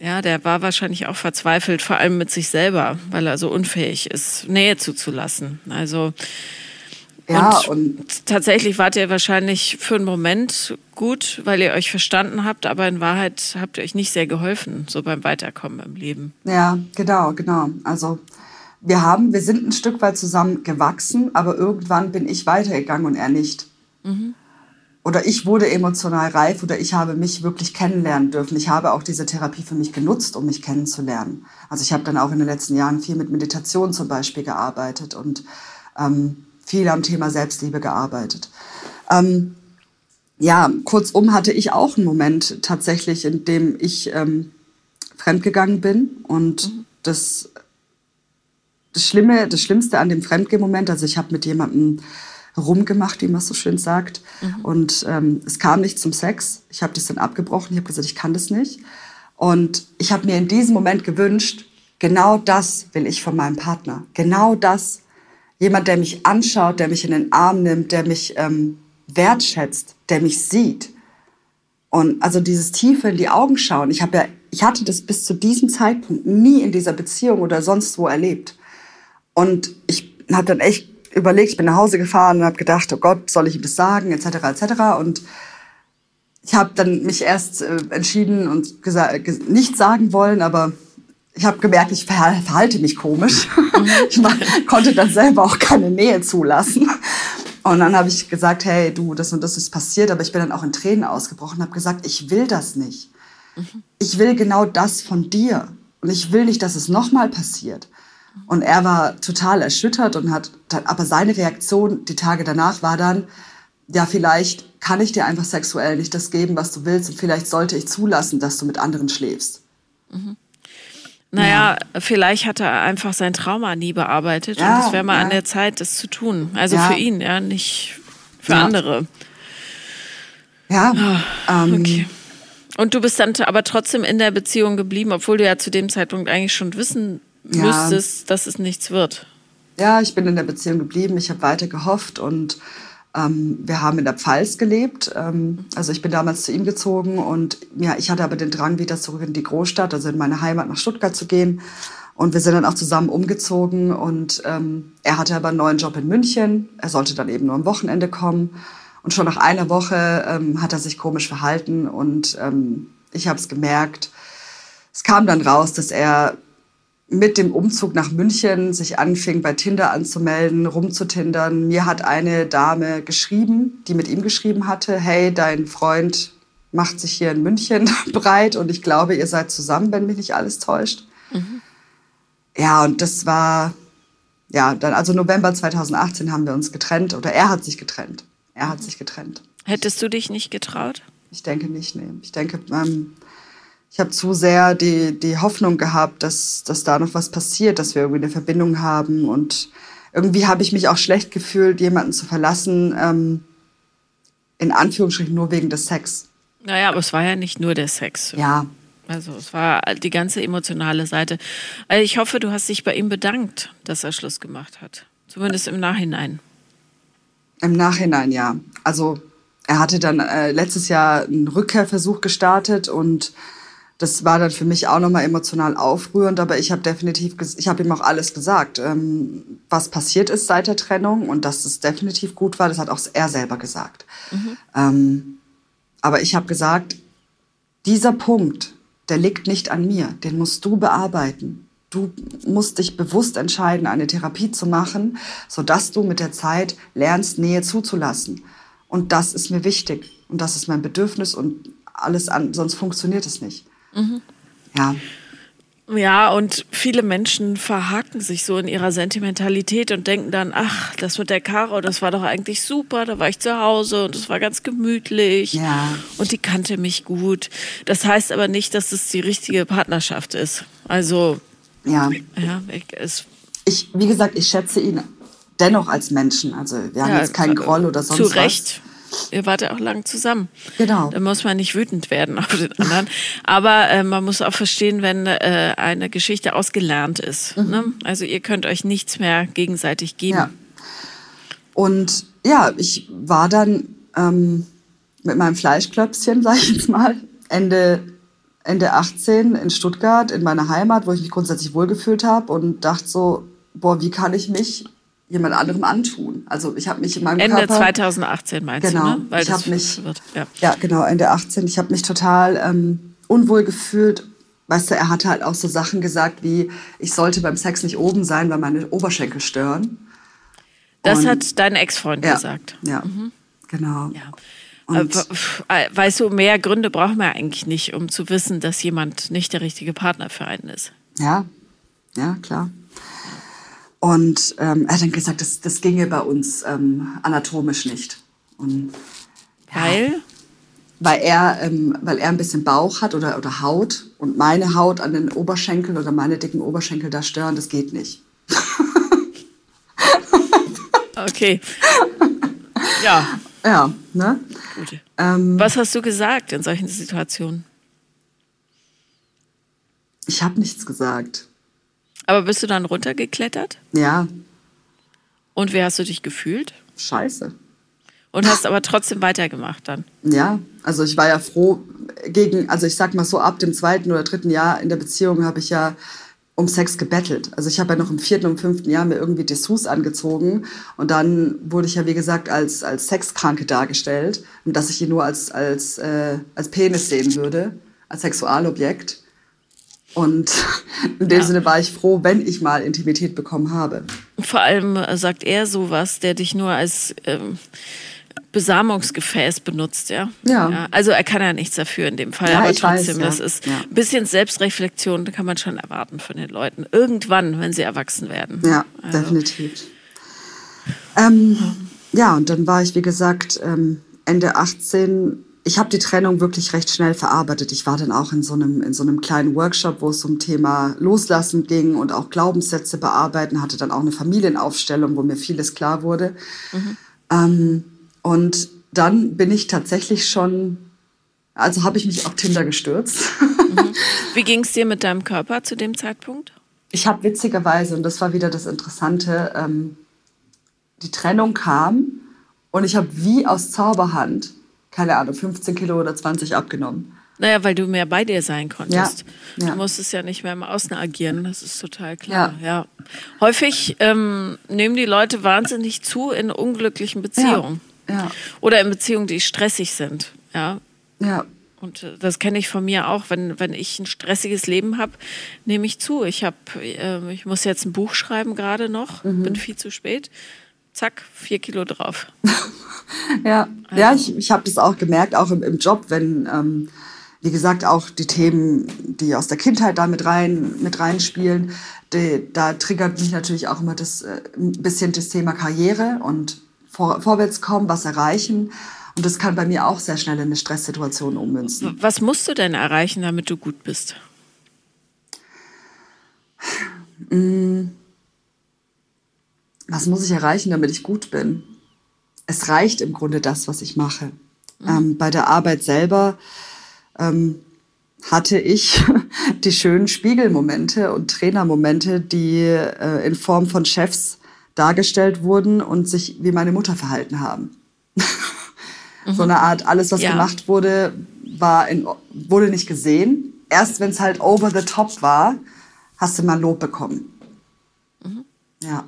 ja, der war wahrscheinlich auch verzweifelt, vor allem mit sich selber, weil er so unfähig ist, Nähe zuzulassen. Also ja, und, und, tatsächlich wart ihr wahrscheinlich für einen Moment gut, weil ihr euch verstanden habt, aber in Wahrheit habt ihr euch nicht sehr geholfen, so beim Weiterkommen im Leben. Ja, genau, genau. Also wir haben, wir sind ein Stück weit zusammen gewachsen, aber irgendwann bin ich weitergegangen und er nicht. Mhm. Oder ich wurde emotional reif oder ich habe mich wirklich kennenlernen dürfen. Ich habe auch diese Therapie für mich genutzt, um mich kennenzulernen. Also ich habe dann auch in den letzten Jahren viel mit Meditation zum Beispiel gearbeitet und ähm, viel am Thema Selbstliebe gearbeitet. Ähm, ja, kurzum hatte ich auch einen Moment tatsächlich, in dem ich ähm, fremdgegangen bin. Und mhm. das, das Schlimme, das Schlimmste an dem Fremdgehen-Moment, also ich habe mit jemandem rumgemacht, wie man so schön sagt. Mhm. Und ähm, es kam nicht zum Sex. Ich habe das dann abgebrochen. Ich habe gesagt, ich kann das nicht. Und ich habe mir in diesem Moment gewünscht, genau das will ich von meinem Partner. Genau das Jemand, der mich anschaut, der mich in den Arm nimmt, der mich ähm, wertschätzt, der mich sieht. Und also dieses tiefe in die Augen schauen. Ich habe ja, ich hatte das bis zu diesem Zeitpunkt nie in dieser Beziehung oder sonst wo erlebt. Und ich habe dann echt überlegt, ich bin nach Hause gefahren und habe gedacht, oh Gott, soll ich ihm das sagen, etc., etc. Und ich habe dann mich erst äh, entschieden und gesagt, nicht sagen wollen, aber ich habe gemerkt, ich verhalte mich komisch. Mhm. ich konnte dann selber auch keine Nähe zulassen. Und dann habe ich gesagt, hey, du, das und das ist passiert, aber ich bin dann auch in Tränen ausgebrochen und habe gesagt, ich will das nicht. Mhm. Ich will genau das von dir. Und ich will nicht, dass es nochmal passiert. Und er war total erschüttert und hat, aber seine Reaktion die Tage danach war dann, ja, vielleicht kann ich dir einfach sexuell nicht das geben, was du willst und vielleicht sollte ich zulassen, dass du mit anderen schläfst. Mhm. Naja, ja. vielleicht hat er einfach sein Trauma nie bearbeitet ja, und es wäre mal ja. an der Zeit, das zu tun. Also für ihn, ja, nicht für andere. Ja. Oh, okay. Und du bist dann aber trotzdem in der Beziehung geblieben, obwohl du ja zu dem Zeitpunkt eigentlich schon wissen müsstest, dass es nichts wird. Ja, ich bin in der Beziehung geblieben. Ich habe weiter gehofft und ähm, wir haben in der Pfalz gelebt. Ähm, also ich bin damals zu ihm gezogen und ja, ich hatte aber den Drang, wieder zurück in die Großstadt, also in meine Heimat nach Stuttgart zu gehen. Und wir sind dann auch zusammen umgezogen und ähm, er hatte aber einen neuen Job in München. Er sollte dann eben nur am Wochenende kommen. Und schon nach einer Woche ähm, hat er sich komisch verhalten und ähm, ich habe es gemerkt. Es kam dann raus, dass er mit dem Umzug nach München sich anfing, bei Tinder anzumelden, rumzutindern. Mir hat eine Dame geschrieben, die mit ihm geschrieben hatte, hey, dein Freund macht sich hier in München breit und ich glaube, ihr seid zusammen, wenn mich nicht alles täuscht. Mhm. Ja, und das war, ja, dann, also November 2018 haben wir uns getrennt oder er hat sich getrennt. Er hat mhm. sich getrennt. Hättest du dich nicht getraut? Ich denke nicht, nee. Ich denke, ähm, ich habe zu sehr die, die Hoffnung gehabt, dass, dass da noch was passiert, dass wir irgendwie eine Verbindung haben. Und irgendwie habe ich mich auch schlecht gefühlt, jemanden zu verlassen, ähm, in Anführungsstrichen nur wegen des Sex. Naja, aber es war ja nicht nur der Sex. Ja. Also es war die ganze emotionale Seite. Also ich hoffe, du hast dich bei ihm bedankt, dass er Schluss gemacht hat. Zumindest im Nachhinein. Im Nachhinein, ja. Also er hatte dann äh, letztes Jahr einen Rückkehrversuch gestartet und das war dann für mich auch nochmal emotional aufrührend, aber ich habe definitiv, ich habe ihm auch alles gesagt, ähm, was passiert ist seit der Trennung und dass es definitiv gut war, das hat auch er selber gesagt. Mhm. Ähm, aber ich habe gesagt, dieser Punkt, der liegt nicht an mir, den musst du bearbeiten. Du musst dich bewusst entscheiden, eine Therapie zu machen, sodass du mit der Zeit lernst, Nähe zuzulassen. Und das ist mir wichtig und das ist mein Bedürfnis und alles an, sonst funktioniert es nicht. Mhm. Ja. Ja, und viele Menschen verhaken sich so in ihrer Sentimentalität und denken dann, ach, das mit der Caro, das war doch eigentlich super, da war ich zu Hause und es war ganz gemütlich ja. und die kannte mich gut. Das heißt aber nicht, dass es die richtige Partnerschaft ist. Also, ja, ja es ich, wie gesagt, ich schätze ihn dennoch als Menschen. Also wir haben ja, jetzt keinen Groll oder sonst was. Zu Recht. Ihr wart ja auch lang zusammen. Genau. Da muss man nicht wütend werden auf den anderen. Aber äh, man muss auch verstehen, wenn äh, eine Geschichte ausgelernt ist. Mhm. Ne? Also ihr könnt euch nichts mehr gegenseitig geben. Ja. Und ja, ich war dann ähm, mit meinem Fleischklöpschen, sag ich jetzt mal, Ende, Ende 18 in Stuttgart, in meiner Heimat, wo ich mich grundsätzlich wohlgefühlt habe und dachte so, boah, wie kann ich mich jemand anderem antun? Also ich habe mich in meinem Ende Körper... 2018 meinst genau, du, ne? Weil ich habe mich... Wird, ja. ja. genau, Ende 18. Ich habe mich total ähm, unwohl gefühlt. Weißt du, er hatte halt auch so Sachen gesagt wie, ich sollte beim Sex nicht oben sein, weil meine Oberschenkel stören. Das Und- hat dein Ex-Freund ja, gesagt. Ja, genau. Ja. Und- pf, äh, weißt du, mehr Gründe brauchen wir eigentlich nicht, um zu wissen, dass jemand nicht der richtige Partner für einen ist. Ja, ja, klar. Und ähm, er hat dann gesagt, das, das ginge bei uns ähm, anatomisch nicht. Und Weil, weil er, ähm, weil er ein bisschen Bauch hat oder, oder Haut und meine Haut an den Oberschenkeln oder meine dicken Oberschenkel da stören, das geht nicht. okay. ja, Ja, ne? gut. Ähm, Was hast du gesagt in solchen Situationen? ich habe nichts gesagt. Aber bist du dann runtergeklettert? Ja, Und wie hast du dich gefühlt? scheiße. Und hast aber trotzdem weitergemacht dann. Ja, also ich war ja froh gegen, also ich sag mal so, ab dem zweiten oder dritten Jahr in der Beziehung habe ich ja um Sex gebettelt. Also ich habe ja noch im vierten und fünften Jahr mir irgendwie Dessous angezogen und dann wurde ich ja, wie gesagt, als, als Sexkranke dargestellt und dass ich ihn nur als, als, äh, als Penis sehen würde, als Sexualobjekt. Und in dem Ja. Sinne war ich froh, wenn ich mal Intimität bekommen habe. Vor allem äh, sagt er sowas, der dich nur als ähm, Besamungsgefäß benutzt, ja? Ja. Also er kann ja nichts dafür in dem Fall, Ja, aber ich weiß, trotzdem, ja. das ist Ja. ein bisschen Selbstreflexion, kann man schon erwarten von den Leuten. Irgendwann, wenn sie erwachsen werden. Ja, Also, definitiv. Ähm, ja, und dann war ich, wie gesagt, ähm, Ende 18. Ich habe die Trennung wirklich recht schnell verarbeitet. Ich war dann auch in so, einem, in so einem kleinen Workshop, wo es um Thema Loslassen ging und auch Glaubenssätze bearbeiten, hatte dann auch eine Familienaufstellung, wo mir vieles klar wurde. Ähm, und dann bin ich tatsächlich schon, also habe ich mich auf Tinder gestürzt. Wie ging es dir mit deinem Körper zu dem Zeitpunkt? Ich habe witzigerweise, und das war wieder das Interessante, ähm, die Trennung kam und ich habe wie aus Zauberhand, keine Ahnung, 15 Kilo oder 20 abgenommen. Naja, weil du mehr bei dir sein konntest. Ja, ja. Du musstest ja nicht mehr im Außen agieren, das ist total klar. Ja. Häufig ähm, nehmen die Leute wahnsinnig zu in unglücklichen Beziehungen. Ja, Oder in Beziehungen, die stressig sind. Ja. ja, Und äh, das kenne ich von mir auch. Wenn, wenn ich ein stressiges Leben habe, nehme ich zu. Ich, hab, äh, ich muss jetzt ein Buch schreiben gerade noch, Mhm. bin viel zu spät. Zack, vier Kilo drauf. ja. Ja, ich, ich habe das auch gemerkt, auch im, im Job, wenn, ähm, wie gesagt, auch die Themen, die aus der Kindheit da mit, rein, mit reinspielen, die, da triggert mich natürlich auch immer das, äh, ein bisschen das Thema Karriere und vor, vorwärts kommen, was erreichen. Und das kann bei mir auch sehr schnell in eine Stresssituation ummünzen. Was musst du denn erreichen, damit du gut bist? Was muss ich erreichen, damit ich gut bin? Es reicht im Grunde das, was ich mache. Ähm, bei der Arbeit selber ähm, hatte ich die schönen Spiegelmomente und Trainermomente, die äh, in Form von Chefs dargestellt wurden und sich wie meine Mutter verhalten haben. So eine Art, alles, was Ja. gemacht wurde, war in, wurde nicht gesehen. Erst wenn es halt over the top war, hast du mal Lob bekommen. Ja.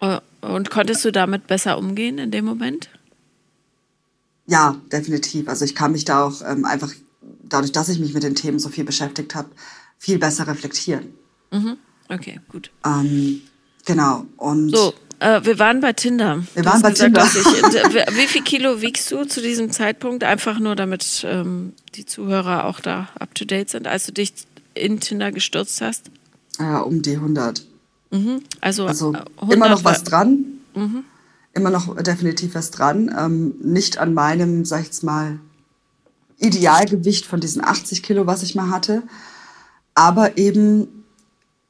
Äh, Und konntest du damit besser umgehen in dem Moment? Ja, definitiv. Also ich kann mich da auch ähm, einfach, dadurch, dass ich mich mit den Themen so viel beschäftigt habe, viel besser reflektieren. Okay, gut. Ähm, genau. Und So, äh, wir waren bei Tinder. Wir waren bei Tinder. dass ich, wie viel Kilo wiegst du zu diesem Zeitpunkt? Einfach nur, damit ähm, die Zuhörer auch da up to date sind, als du dich in Tinder gestürzt hast. äh, um die 100. Also, Also äh, 100 immer noch was dran. Immer noch definitiv was dran. Ähm, nicht an meinem, sag ich jetzt mal, Idealgewicht von diesen 80 Kilo, was ich mal hatte. Aber eben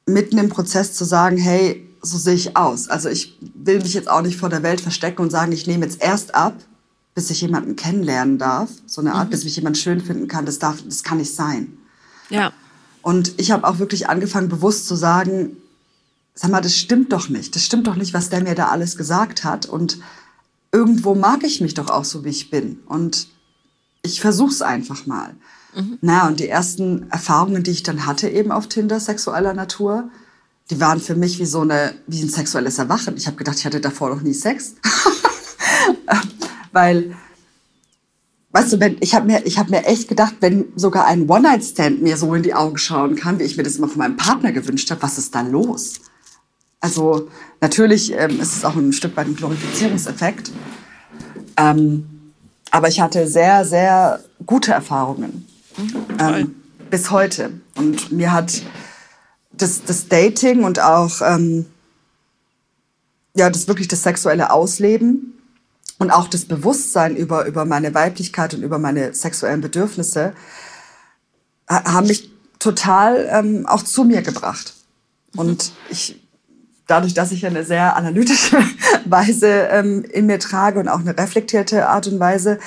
mitten im Prozess zu sagen, hey, so sehe ich aus. Also ich will mich jetzt auch nicht vor der Welt verstecken und sagen, ich nehme jetzt erst ab, bis ich jemanden kennenlernen darf, so eine Art, mhm. bis mich jemand schön finden kann, das darf, das kann nicht sein. Ja. Und ich habe auch wirklich angefangen, bewusst zu sagen, sag mal, das stimmt doch nicht. Das stimmt doch nicht, was der mir da alles gesagt hat. Und irgendwo mag ich mich doch auch so, wie ich bin. Und ich versuch's einfach mal. Mhm. Na, und die ersten Erfahrungen, die ich dann hatte, eben auf Tinder, sexueller Natur, die waren für mich wie so eine, wie ein sexuelles Erwachen. Ich habe gedacht, ich hatte davor noch nie Sex. Weil, weißt du, wenn, ich habe mir, hab mir echt gedacht, wenn sogar ein One-Night-Stand mir so in die Augen schauen kann, wie ich mir das immer von meinem Partner gewünscht habe, was ist da los? Also natürlich ähm, ist es auch ein Stück weit ein Glorifizierungseffekt. Ähm, aber ich hatte sehr, sehr gute Erfahrungen. Mhm, ähm, bis heute. Und mir hat das, das Dating und auch ähm, ja, das wirklich das sexuelle Ausleben und auch das Bewusstsein über, über meine Weiblichkeit und über meine sexuellen Bedürfnisse haben mich total ähm, auch zu mir gebracht. Und ich, dadurch, dass ich eine sehr analytische Weise ähm, in mir trage und auch eine reflektierte Art und Weise,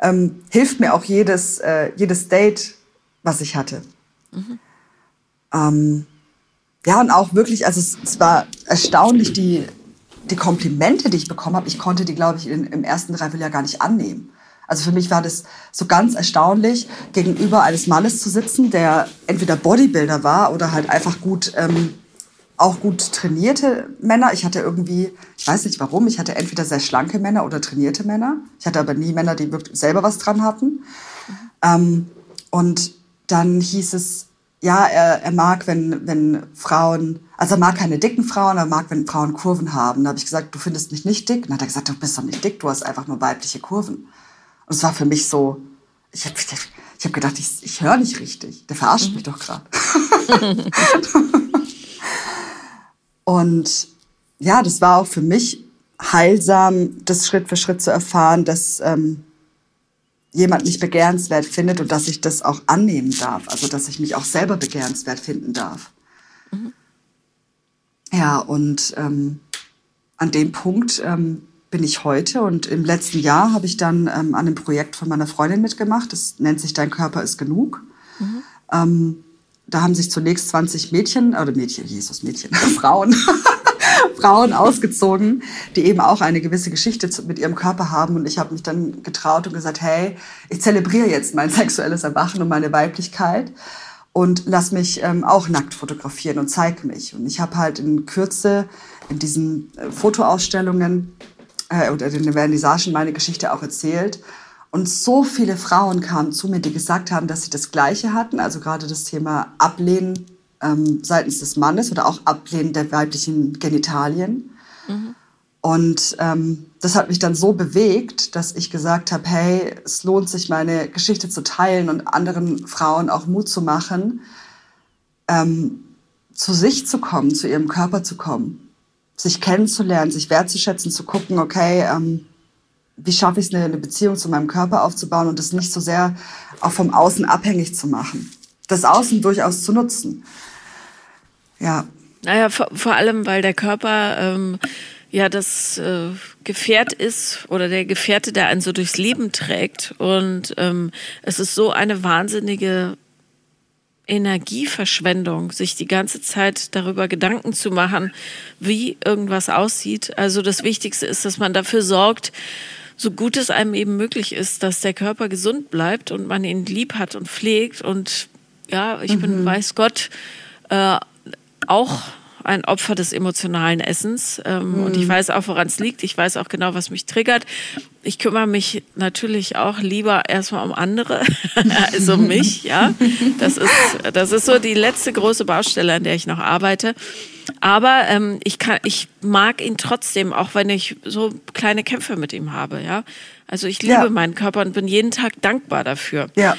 ähm, hilft mir auch jedes, äh, jedes Date, was ich hatte. Mhm. Ähm, ja, und auch wirklich, also es, es war erstaunlich, die, die Komplimente, die ich bekommen habe, ich konnte die, glaube ich, in, im ersten Dreivierteljahr gar nicht annehmen. Also für mich war das so ganz erstaunlich, gegenüber eines Mannes zu sitzen, der entweder Bodybuilder war oder halt einfach gut, ähm, auch gut trainierte Männer. Ich hatte irgendwie, ich weiß nicht warum, ich hatte entweder sehr schlanke Männer oder trainierte Männer. Ich hatte aber nie Männer, die wirklich selber was dran hatten. Mhm. Ähm, und dann hieß es, ja, er, er mag, wenn, wenn Frauen, also er mag keine dicken Frauen, er mag, wenn Frauen Kurven haben. Da habe ich gesagt, du findest mich nicht dick. Und dann hat er gesagt, du bist doch nicht dick, du hast einfach nur weibliche Kurven. Und es war für mich so, ich habe ich hab gedacht, ich, ich höre nicht richtig. Der verarscht mich doch gerade. Und ja, das war auch für mich heilsam, das Schritt für Schritt zu erfahren, dass ähm, jemand mich begehrenswert findet und dass ich das auch annehmen darf. Also, dass ich mich auch selber begehrenswert finden darf. Mhm. Ja, und ähm, an dem Punkt ähm, bin ich heute und im letzten Jahr habe ich dann ähm, an einem Projekt von meiner Freundin mitgemacht. Das nennt sich Dein Körper ist genug. Mhm. Da haben sich zunächst 20 Mädchen, oder Mädchen, Jesus, Mädchen, Frauen Frauen ausgezogen, die eben auch eine gewisse Geschichte mit ihrem Körper haben. Und ich habe mich dann getraut und gesagt, hey, ich zelebriere jetzt mein sexuelles Erwachen und meine Weiblichkeit und lass mich ähm, auch nackt fotografieren und zeig mich. Und ich habe halt in Kürze in diesen äh, Fotoausstellungen äh, oder in den Vernissagen meine Geschichte auch erzählt. Und so viele Frauen kamen zu mir, die gesagt haben, dass sie das Gleiche hatten, also gerade das Thema Ablehnen ähm, seitens des Mannes oder auch Ablehnen der weiblichen Genitalien. Mhm. Und ähm, das hat mich dann so bewegt, dass ich gesagt habe, hey, es lohnt sich, meine Geschichte zu teilen und anderen Frauen auch Mut zu machen, ähm, zu sich zu kommen, zu ihrem Körper zu kommen, sich kennenzulernen, sich wertzuschätzen, zu gucken, okay, ähm, wie schaffe ich es, eine Beziehung zu meinem Körper aufzubauen und das nicht so sehr auch vom Außen abhängig zu machen. Das Außen durchaus zu nutzen. Ja. Naja, vor, vor allem, weil der Körper ähm, ja das äh, Gefährt ist oder der Gefährte, der einen so durchs Leben trägt. Und ähm, es ist so eine wahnsinnige Energieverschwendung, sich die ganze Zeit darüber Gedanken zu machen, wie irgendwas aussieht. Also das Wichtigste ist, dass man dafür sorgt, so gut es einem eben möglich ist, dass der Körper gesund bleibt und man ihn lieb hat und pflegt. Und ja, ich mhm. bin, weiß Gott, äh, auch ein Opfer des emotionalen Essens. Ähm, mhm. Und ich weiß auch, woran es liegt. Ich weiß auch genau, was mich triggert. Ich kümmere mich natürlich auch lieber erstmal um andere als um mich. Ja, das ist, das ist so die letzte große Baustelle, an der ich noch arbeite. Aber ähm, ich kann, ich mag ihn trotzdem, auch wenn ich so kleine Kämpfe mit ihm habe. Ja, also ich liebe ja. meinen Körper und bin jeden Tag dankbar dafür. Ja.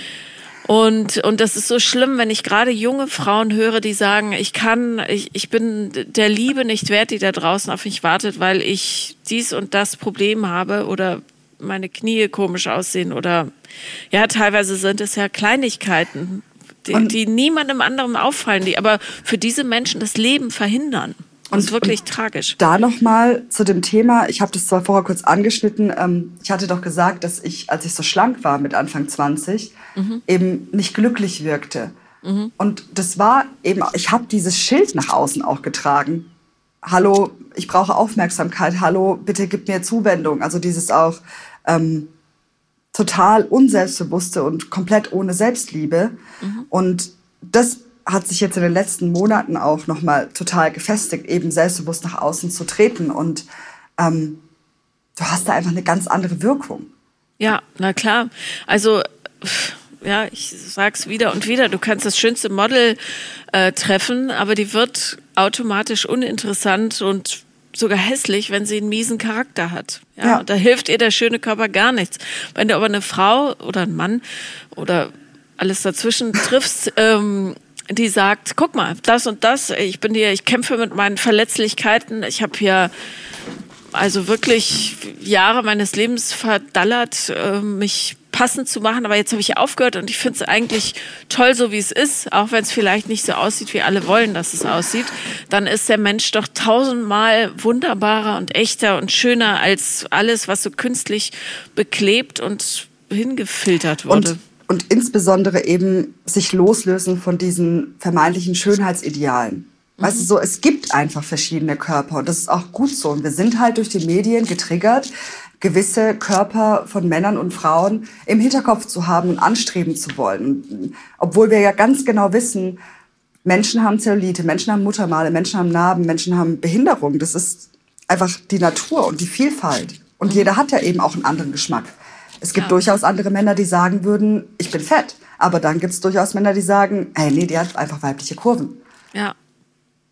Und, und das ist so schlimm, wenn ich gerade junge Frauen höre, die sagen, ich kann, ich, ich bin der Liebe nicht wert, die da draußen auf mich wartet, weil ich dies und das Problem habe oder meine Knie komisch aussehen oder ja, teilweise sind es ja Kleinigkeiten, die, die niemandem anderem auffallen, die aber für diese Menschen das Leben verhindern. Das ist wirklich tragisch. Da nochmal zu dem Thema, ich habe das zwar vorher kurz angeschnitten, ähm, ich hatte doch gesagt, dass ich, als ich so schlank war mit Anfang 20, mhm. eben nicht glücklich wirkte. Mhm. Und das war eben, ich habe dieses Schild nach außen auch getragen. Hallo, ich brauche Aufmerksamkeit. Hallo, bitte gib mir Zuwendung. Also dieses auch ähm, total unselbstbewusste und komplett ohne Selbstliebe. Mhm. Und das hat sich jetzt in den letzten Monaten auch nochmal total gefestigt, eben selbstbewusst nach außen zu treten. Und ähm, du hast da einfach eine ganz andere Wirkung. Ja, na klar. Also ja, ich sag's wieder und wieder, du kannst das schönste Model äh, treffen, aber die wird automatisch uninteressant und sogar hässlich, wenn sie einen miesen Charakter hat. Ja, ja. Da hilft ihr der schöne Körper gar nichts. Wenn du aber eine Frau oder einen Mann oder alles dazwischen triffst, ähm, die sagt, guck mal, das und das, ich bin hier, ich kämpfe mit meinen Verletzlichkeiten, ich habe hier also wirklich Jahre meines Lebens verdallert, äh, mich passend zu machen, aber jetzt habe ich aufgehört und ich finde es eigentlich toll, so wie es ist, auch wenn es vielleicht nicht so aussieht, wie alle wollen, dass es aussieht, dann ist der Mensch doch tausendmal wunderbarer und echter und schöner als alles, was so künstlich beklebt und hingefiltert wurde. Und und insbesondere eben sich loslösen von diesen vermeintlichen Schönheitsidealen. Mhm. Weißt du, so, es gibt einfach verschiedene Körper und das ist auch gut so. Und wir sind halt durch die Medien getriggert, gewisse Körper von Männern und Frauen im Hinterkopf zu haben und anstreben zu wollen. Obwohl wir ja ganz genau wissen, Menschen haben Zellulite, Menschen haben Muttermale, Menschen haben Narben, Menschen haben Behinderung. Das ist einfach die Natur und die Vielfalt. Und mhm. jeder hat ja eben auch einen anderen Geschmack. Es gibt ja. durchaus andere Männer, die sagen würden, ich bin fett. Aber dann gibt es durchaus Männer, die sagen, hey, nee, die hat einfach weibliche Kurven. Ja.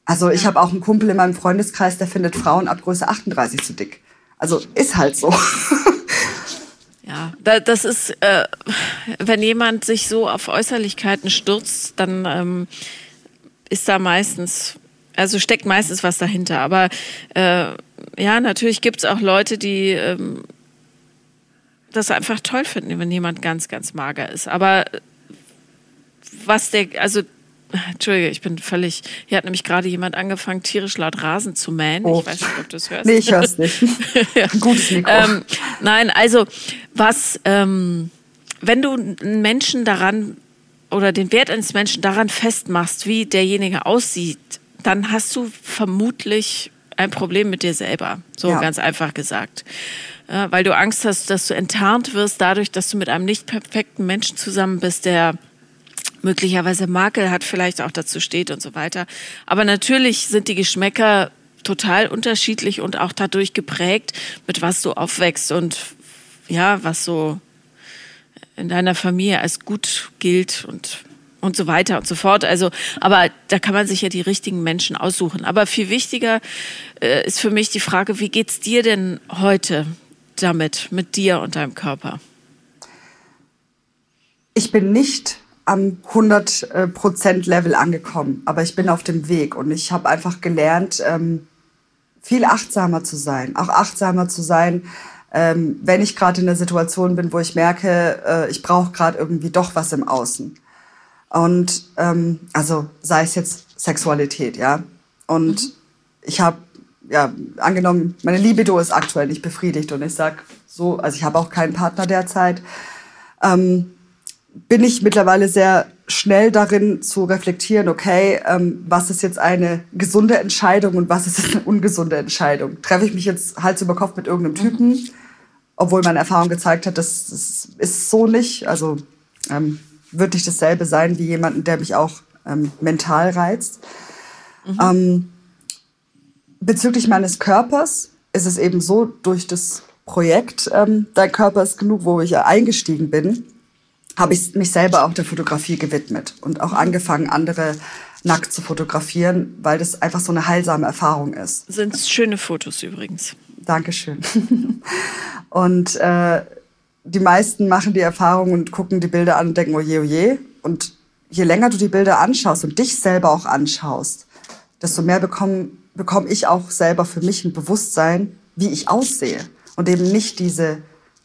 Also ich habe auch einen Kumpel in meinem Freundeskreis, der findet Frauen ab Größe 38 zu dick. Also ist halt so. Ja, das ist, äh, wenn jemand sich so auf Äußerlichkeiten stürzt, dann ähm, ist da meistens, also steckt meistens was dahinter. Aber äh, ja, natürlich gibt es auch Leute, die ähm, das einfach toll finden, wenn jemand ganz, ganz mager ist. Aber was der, also Entschuldige, ich bin völlig. Hier hat nämlich gerade jemand angefangen, tierisch laut Rasen zu mähen. Oh. Ich weiß nicht, ob du es hörst. Nee, ich höre es nicht. ja. Gutes Mikro. Ähm, nein, also was, ähm, wenn du einen Menschen daran oder den Wert eines Menschen daran festmachst, wie derjenige aussieht, dann hast du vermutlich ein Problem mit dir selber. So ja. ganz einfach gesagt äh, weil du Angst hast, dass du enttarnt wirst dadurch, dass du mit einem nicht perfekten Menschen zusammen bist, der möglicherweise Makel hat, vielleicht auch dazu steht und so weiter. Aber natürlich sind die Geschmäcker total unterschiedlich und auch dadurch geprägt, mit was du aufwächst und ja, was so in deiner Familie als gut gilt und und so weiter und so fort. Also, aber da kann man sich ja die richtigen Menschen aussuchen. Aber viel wichtiger äh, ist für mich die Frage, wie geht's dir denn heute? damit, mit dir und deinem Körper? Ich bin nicht am 100% Level angekommen, aber ich bin auf dem Weg und ich habe einfach gelernt, ähm, viel achtsamer zu sein, auch achtsamer zu sein, ähm, wenn ich gerade in der Situation bin, wo ich merke, äh, ich brauche gerade irgendwie doch was im Außen. Und ähm, also sei es jetzt Sexualität, ja. Und mhm. ich habe ja, angenommen, meine Libido ist aktuell nicht befriedigt und ich sag so, also ich habe auch keinen Partner derzeit, ähm, bin ich mittlerweile sehr schnell darin zu reflektieren, okay, ähm, was ist jetzt eine gesunde Entscheidung und was ist eine ungesunde Entscheidung? Treffe ich mich jetzt Hals über Kopf mit irgendeinem Typen, obwohl meine Erfahrung gezeigt hat, das, das ist so nicht. Also ähm, wird nicht dasselbe sein wie jemanden, der mich auch ähm, mental reizt. Mhm. Ähm, bezüglich meines Körpers ist es eben so, durch das Projekt ähm, Dein Körper ist genug, wo ich ja eingestiegen bin, habe ich mich selber auch der Fotografie gewidmet und auch angefangen, andere nackt zu fotografieren, weil das einfach so eine heilsame Erfahrung ist. Sind schöne Fotos übrigens. Dankeschön. und äh, die meisten machen die Erfahrung und gucken die Bilder an und denken, oje, oje. Und je länger du die Bilder anschaust und dich selber auch anschaust, desto mehr bekomme ich auch selber für mich ein Bewusstsein, wie ich aussehe und eben nicht diese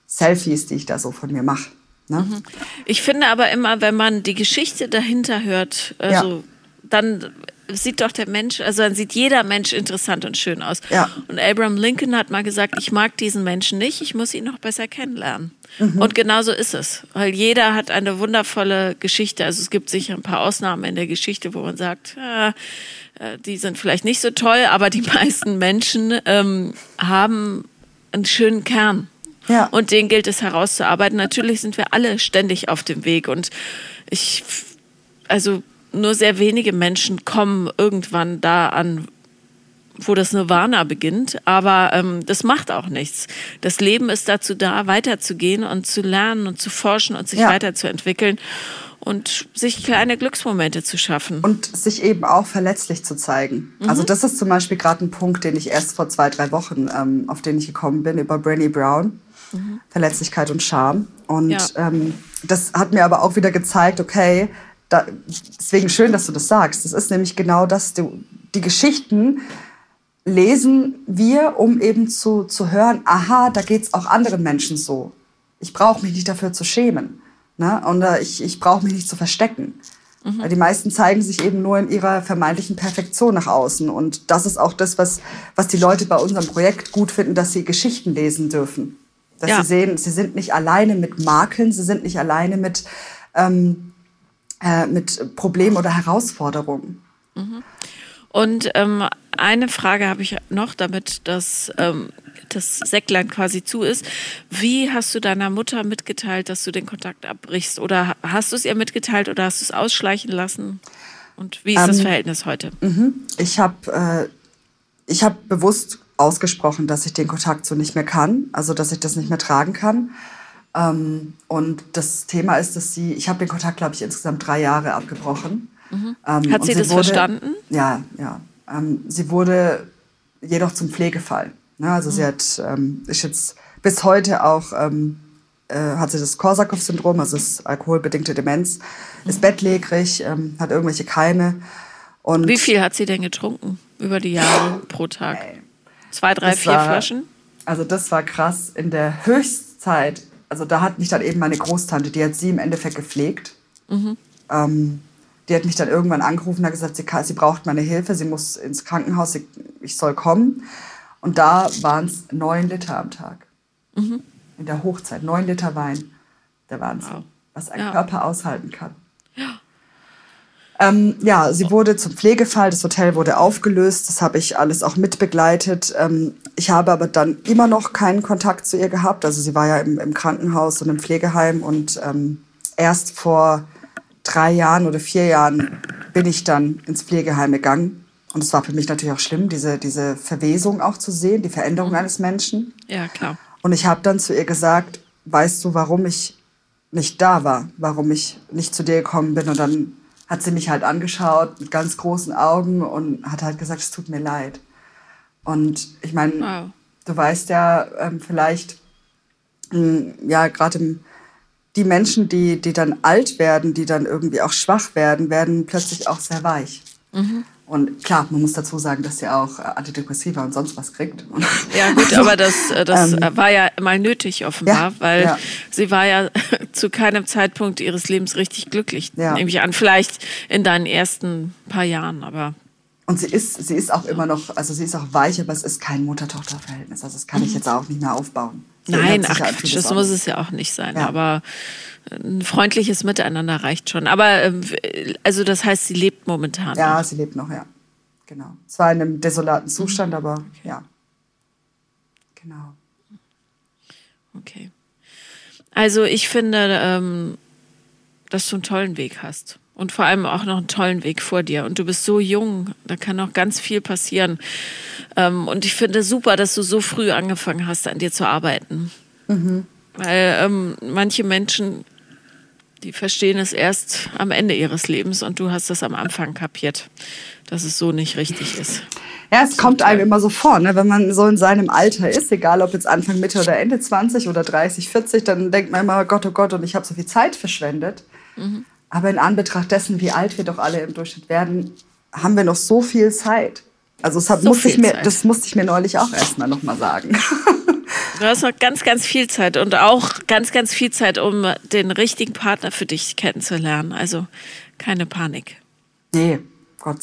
Selfies, die ich da so von mir mache. Ne? Mhm. Ich finde aber immer, wenn man die Geschichte dahinter hört, also ja. dann sieht doch der Mensch, also dann sieht jeder Mensch interessant und schön aus. Ja. Und Abraham Lincoln hat mal gesagt, ich mag diesen Menschen nicht, ich muss ihn noch besser kennenlernen. Mhm. Und genau so ist es, weil jeder hat eine wundervolle Geschichte. Also es gibt sicher ein paar Ausnahmen in der Geschichte, wo man sagt, äh, die sind vielleicht nicht so toll, aber die meisten Menschen ähm, haben einen schönen Kern. Ja. Und den gilt es herauszuarbeiten. Natürlich sind wir alle ständig auf dem Weg und ich, also nur sehr wenige Menschen kommen irgendwann da an, wo das Nirvana beginnt, aber ähm, das macht auch nichts. Das Leben ist dazu da, weiterzugehen und zu lernen und zu forschen und sich ja. weiterzuentwickeln und sich kleine Glücksmomente zu schaffen. Und sich eben auch verletzlich zu zeigen. Mhm. Also das ist zum Beispiel gerade ein Punkt, den ich erst vor zwei, drei Wochen, ähm, auf den ich gekommen bin, über Brené Brown. Mhm. Verletzlichkeit und Scham. Und ja. ähm, das hat mir aber auch wieder gezeigt, okay, da, deswegen schön, dass du das sagst. Das ist nämlich genau das, du, die Geschichten lesen wir, um eben zu, zu hören, aha, da geht es auch anderen Menschen so. Ich brauche mich nicht dafür zu schämen. Ne? Und äh, ich, ich brauche mich nicht zu verstecken. Mhm. Weil die meisten zeigen sich eben nur in ihrer vermeintlichen Perfektion nach außen. Und das ist auch das, was, was die Leute bei unserem Projekt gut finden, dass sie Geschichten lesen dürfen. Dass ja. sie sehen, sie sind nicht alleine mit Makeln, sie sind nicht alleine mit, ähm, äh, mit Problemen oder Herausforderungen. Mhm. Und ähm, eine Frage habe ich noch, damit das, ähm, das Säcklein quasi zu ist. Wie hast du deiner Mutter mitgeteilt, dass du den Kontakt abbrichst? Oder hast du es ihr mitgeteilt oder hast du es ausschleichen lassen? Und wie ist das ähm, Verhältnis heute? Mhm. Ich habe äh, hab bewusst ausgesprochen, dass ich den Kontakt so nicht mehr kann, also dass ich das nicht mehr tragen kann. Ähm, und das Thema ist, dass sie, ich habe den Kontakt, glaube ich, insgesamt drei Jahre abgebrochen. Mhm. Ähm, Hat sie, sie das wurde, verstanden? Ja, ja. Ähm, sie wurde jedoch zum Pflegefall. Ne? Also mhm. sie hat, ähm, ist jetzt bis heute auch, ähm, äh, hat sie das Korsakow-Syndrom, also das alkoholbedingte Demenz, mhm. ist bettlägerig, ähm, hat irgendwelche Keime. Und Wie viel hat sie denn getrunken über die Jahre pro Tag? Zwei, drei, das vier war, Flaschen? Also das war krass. In der Höchstzeit, also da hat mich dann eben meine Großtante, die hat sie im Endeffekt gepflegt. Mhm. Ähm, die hat mich dann irgendwann angerufen und hat gesagt, sie, sie braucht meine Hilfe, sie muss ins Krankenhaus, ich, ich soll kommen. Und da waren es neun Liter am Tag. Mhm. In der Hochzeit, neun Liter Wein. Der Wahnsinn. Wow. Was ein ja. Körper aushalten kann. Ja. Ähm, ja, sie wurde zum Pflegefall, das Hotel wurde aufgelöst, das habe ich alles auch mitbegleitet. Ähm, ich habe aber dann immer noch keinen Kontakt zu ihr gehabt. Also sie war ja im, im Krankenhaus und im Pflegeheim und ähm, erst vor drei Jahren oder vier Jahren bin ich dann ins Pflegeheim gegangen. Und es war für mich natürlich auch schlimm, diese, diese Verwesung auch zu sehen, die Veränderung mhm. eines Menschen. Ja, klar. Und ich habe dann zu ihr gesagt, weißt du, warum ich nicht da war, warum ich nicht zu dir gekommen bin. Und dann hat sie mich halt angeschaut mit ganz großen Augen und hat halt gesagt, es tut mir leid. Und ich meine, wow. du weißt ja ähm, vielleicht, mh, hm, ja, gerade die Menschen, die, die dann alt werden, die dann irgendwie auch schwach werden, werden plötzlich auch sehr weich. Mhm. Und klar, man muss dazu sagen, dass sie auch Antidepressiva und sonst was kriegt. Ja gut, aber das, äh, das ähm, war ja mal nötig offenbar, ja, weil ja. sie war ja zu keinem Zeitpunkt ihres Lebens richtig glücklich, ja. nehme ich an. Vielleicht in deinen ersten paar Jahren, aber... Und sie ist, sie ist auch immer noch, also sie ist auch weich, aber es ist kein Mutter-Tochter-Verhältnis. Also das kann ich mhm. jetzt auch nicht mehr aufbauen. Sie Nein, ach Quatsch, das muss es ja auch nicht sein. Aber ein freundliches Miteinander reicht schon. Aber ähm, also das heißt, sie lebt momentan. Ja, noch. sie lebt noch, ja. Genau. Zwar in einem desolaten Zustand, aber okay. ja. Genau. Okay. Also ich finde, ähm, dass du einen tollen Weg hast. Und vor allem auch noch einen tollen Weg vor dir. Und du bist so jung, da kann noch ganz viel passieren. Ähm, und ich finde super, dass du so früh angefangen hast, an dir zu arbeiten. Mhm. Weil ähm, manche Menschen die verstehen es erst am Ende ihres Lebens und du hast es am Anfang kapiert, dass es so nicht richtig ist. Ja, es kommt einem immer so vor, ne? wenn man so in seinem Alter ist, egal ob jetzt Anfang, Mitte oder Ende 20 oder 30, 40, dann denkt man immer, Gott, oh Gott, und ich habe so viel Zeit verschwendet. Mhm. Aber in Anbetracht dessen, wie alt wir doch alle im Durchschnitt werden, haben wir noch so viel Zeit. Also das, so musste ich mir, das musste ich mir neulich auch erstmal nochmal sagen. Du hast noch ganz, ganz viel Zeit und auch ganz, ganz viel Zeit, um den richtigen Partner für dich kennenzulernen. Also keine Panik. Nee, Gott.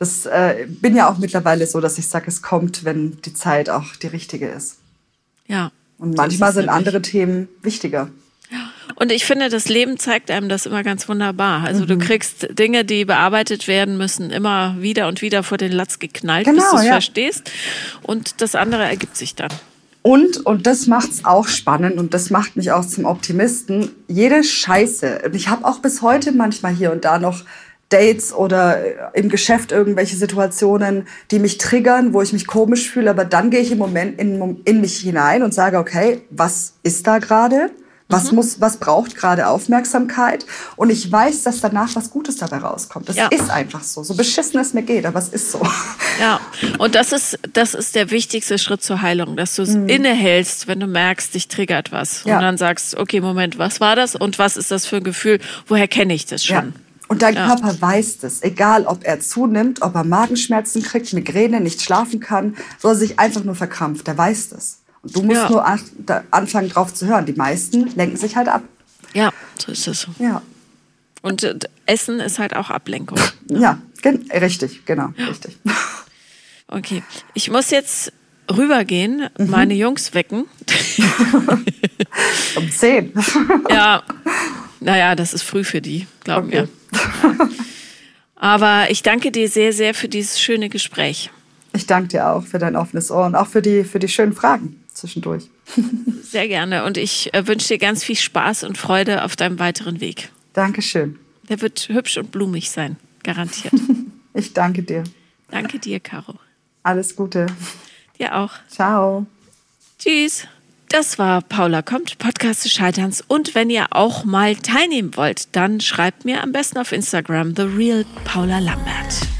Das äh, bin ja auch mittlerweile so, dass ich sage, es kommt, wenn die Zeit auch die richtige ist. Ja. Und manchmal sind andere Themen wichtiger. Und ich finde, das Leben zeigt einem das immer ganz wunderbar. Also mhm. du kriegst Dinge, die bearbeitet werden müssen, immer wieder und wieder vor den Latz geknallt, genau, bis du es ja. verstehst. Und das andere ergibt sich dann. Und, und das macht's auch spannend und das macht mich auch zum Optimisten. Jede Scheiße. Und ich habe auch bis heute manchmal hier und da noch Dates oder im Geschäft irgendwelche Situationen, die mich triggern, wo ich mich komisch fühle, aber dann gehe ich im Moment in, in mich hinein und sage, okay, was ist da gerade? Was mhm. muss, was braucht gerade Aufmerksamkeit? Und ich weiß, dass danach was Gutes dabei rauskommt. Das ja. ist einfach so. So beschissen es mir geht, aber es ist so. Ja. Und das ist, das ist der wichtigste Schritt zur Heilung, dass du es mhm. innehältst, wenn du merkst, dich triggert was. Ja. Und dann sagst, okay, Moment, was war das? Und was ist das für ein Gefühl? Woher kenne ich das schon? Ja. Und dein ja. Körper weiß das. Egal, ob er zunimmt, ob er Magenschmerzen kriegt, Migräne, nicht schlafen kann, soll sich einfach nur verkrampft. Der weiß das. Und du musst ja. nur anfangen, drauf zu hören. Die meisten lenken sich halt ab. Ja, so ist es. Ja. Und äh, Essen ist halt auch Ablenkung. Ne? Ja, gen richtig, genau, ja. richtig. Okay, ich muss jetzt rübergehen, mhm. meine Jungs wecken. um zehn. ja, naja, das ist früh für die, glauben okay. wir. Aber ich danke dir sehr, sehr für dieses schöne Gespräch. Ich danke dir auch für dein offenes Ohr und auch für die, für die schönen Fragen zwischendurch. Sehr gerne und ich äh, wünsche dir ganz viel Spaß und Freude auf deinem weiteren Weg. Dankeschön. Der wird hübsch und blumig sein, garantiert. ich danke dir. Danke dir, Caro. Alles Gute. Dir auch. Ciao. Tschüss. Das war Paula kommt, Podcast des Scheiterns. Und wenn ihr auch mal teilnehmen wollt, dann schreibt mir am besten auf Instagram The Real Paula Lambert.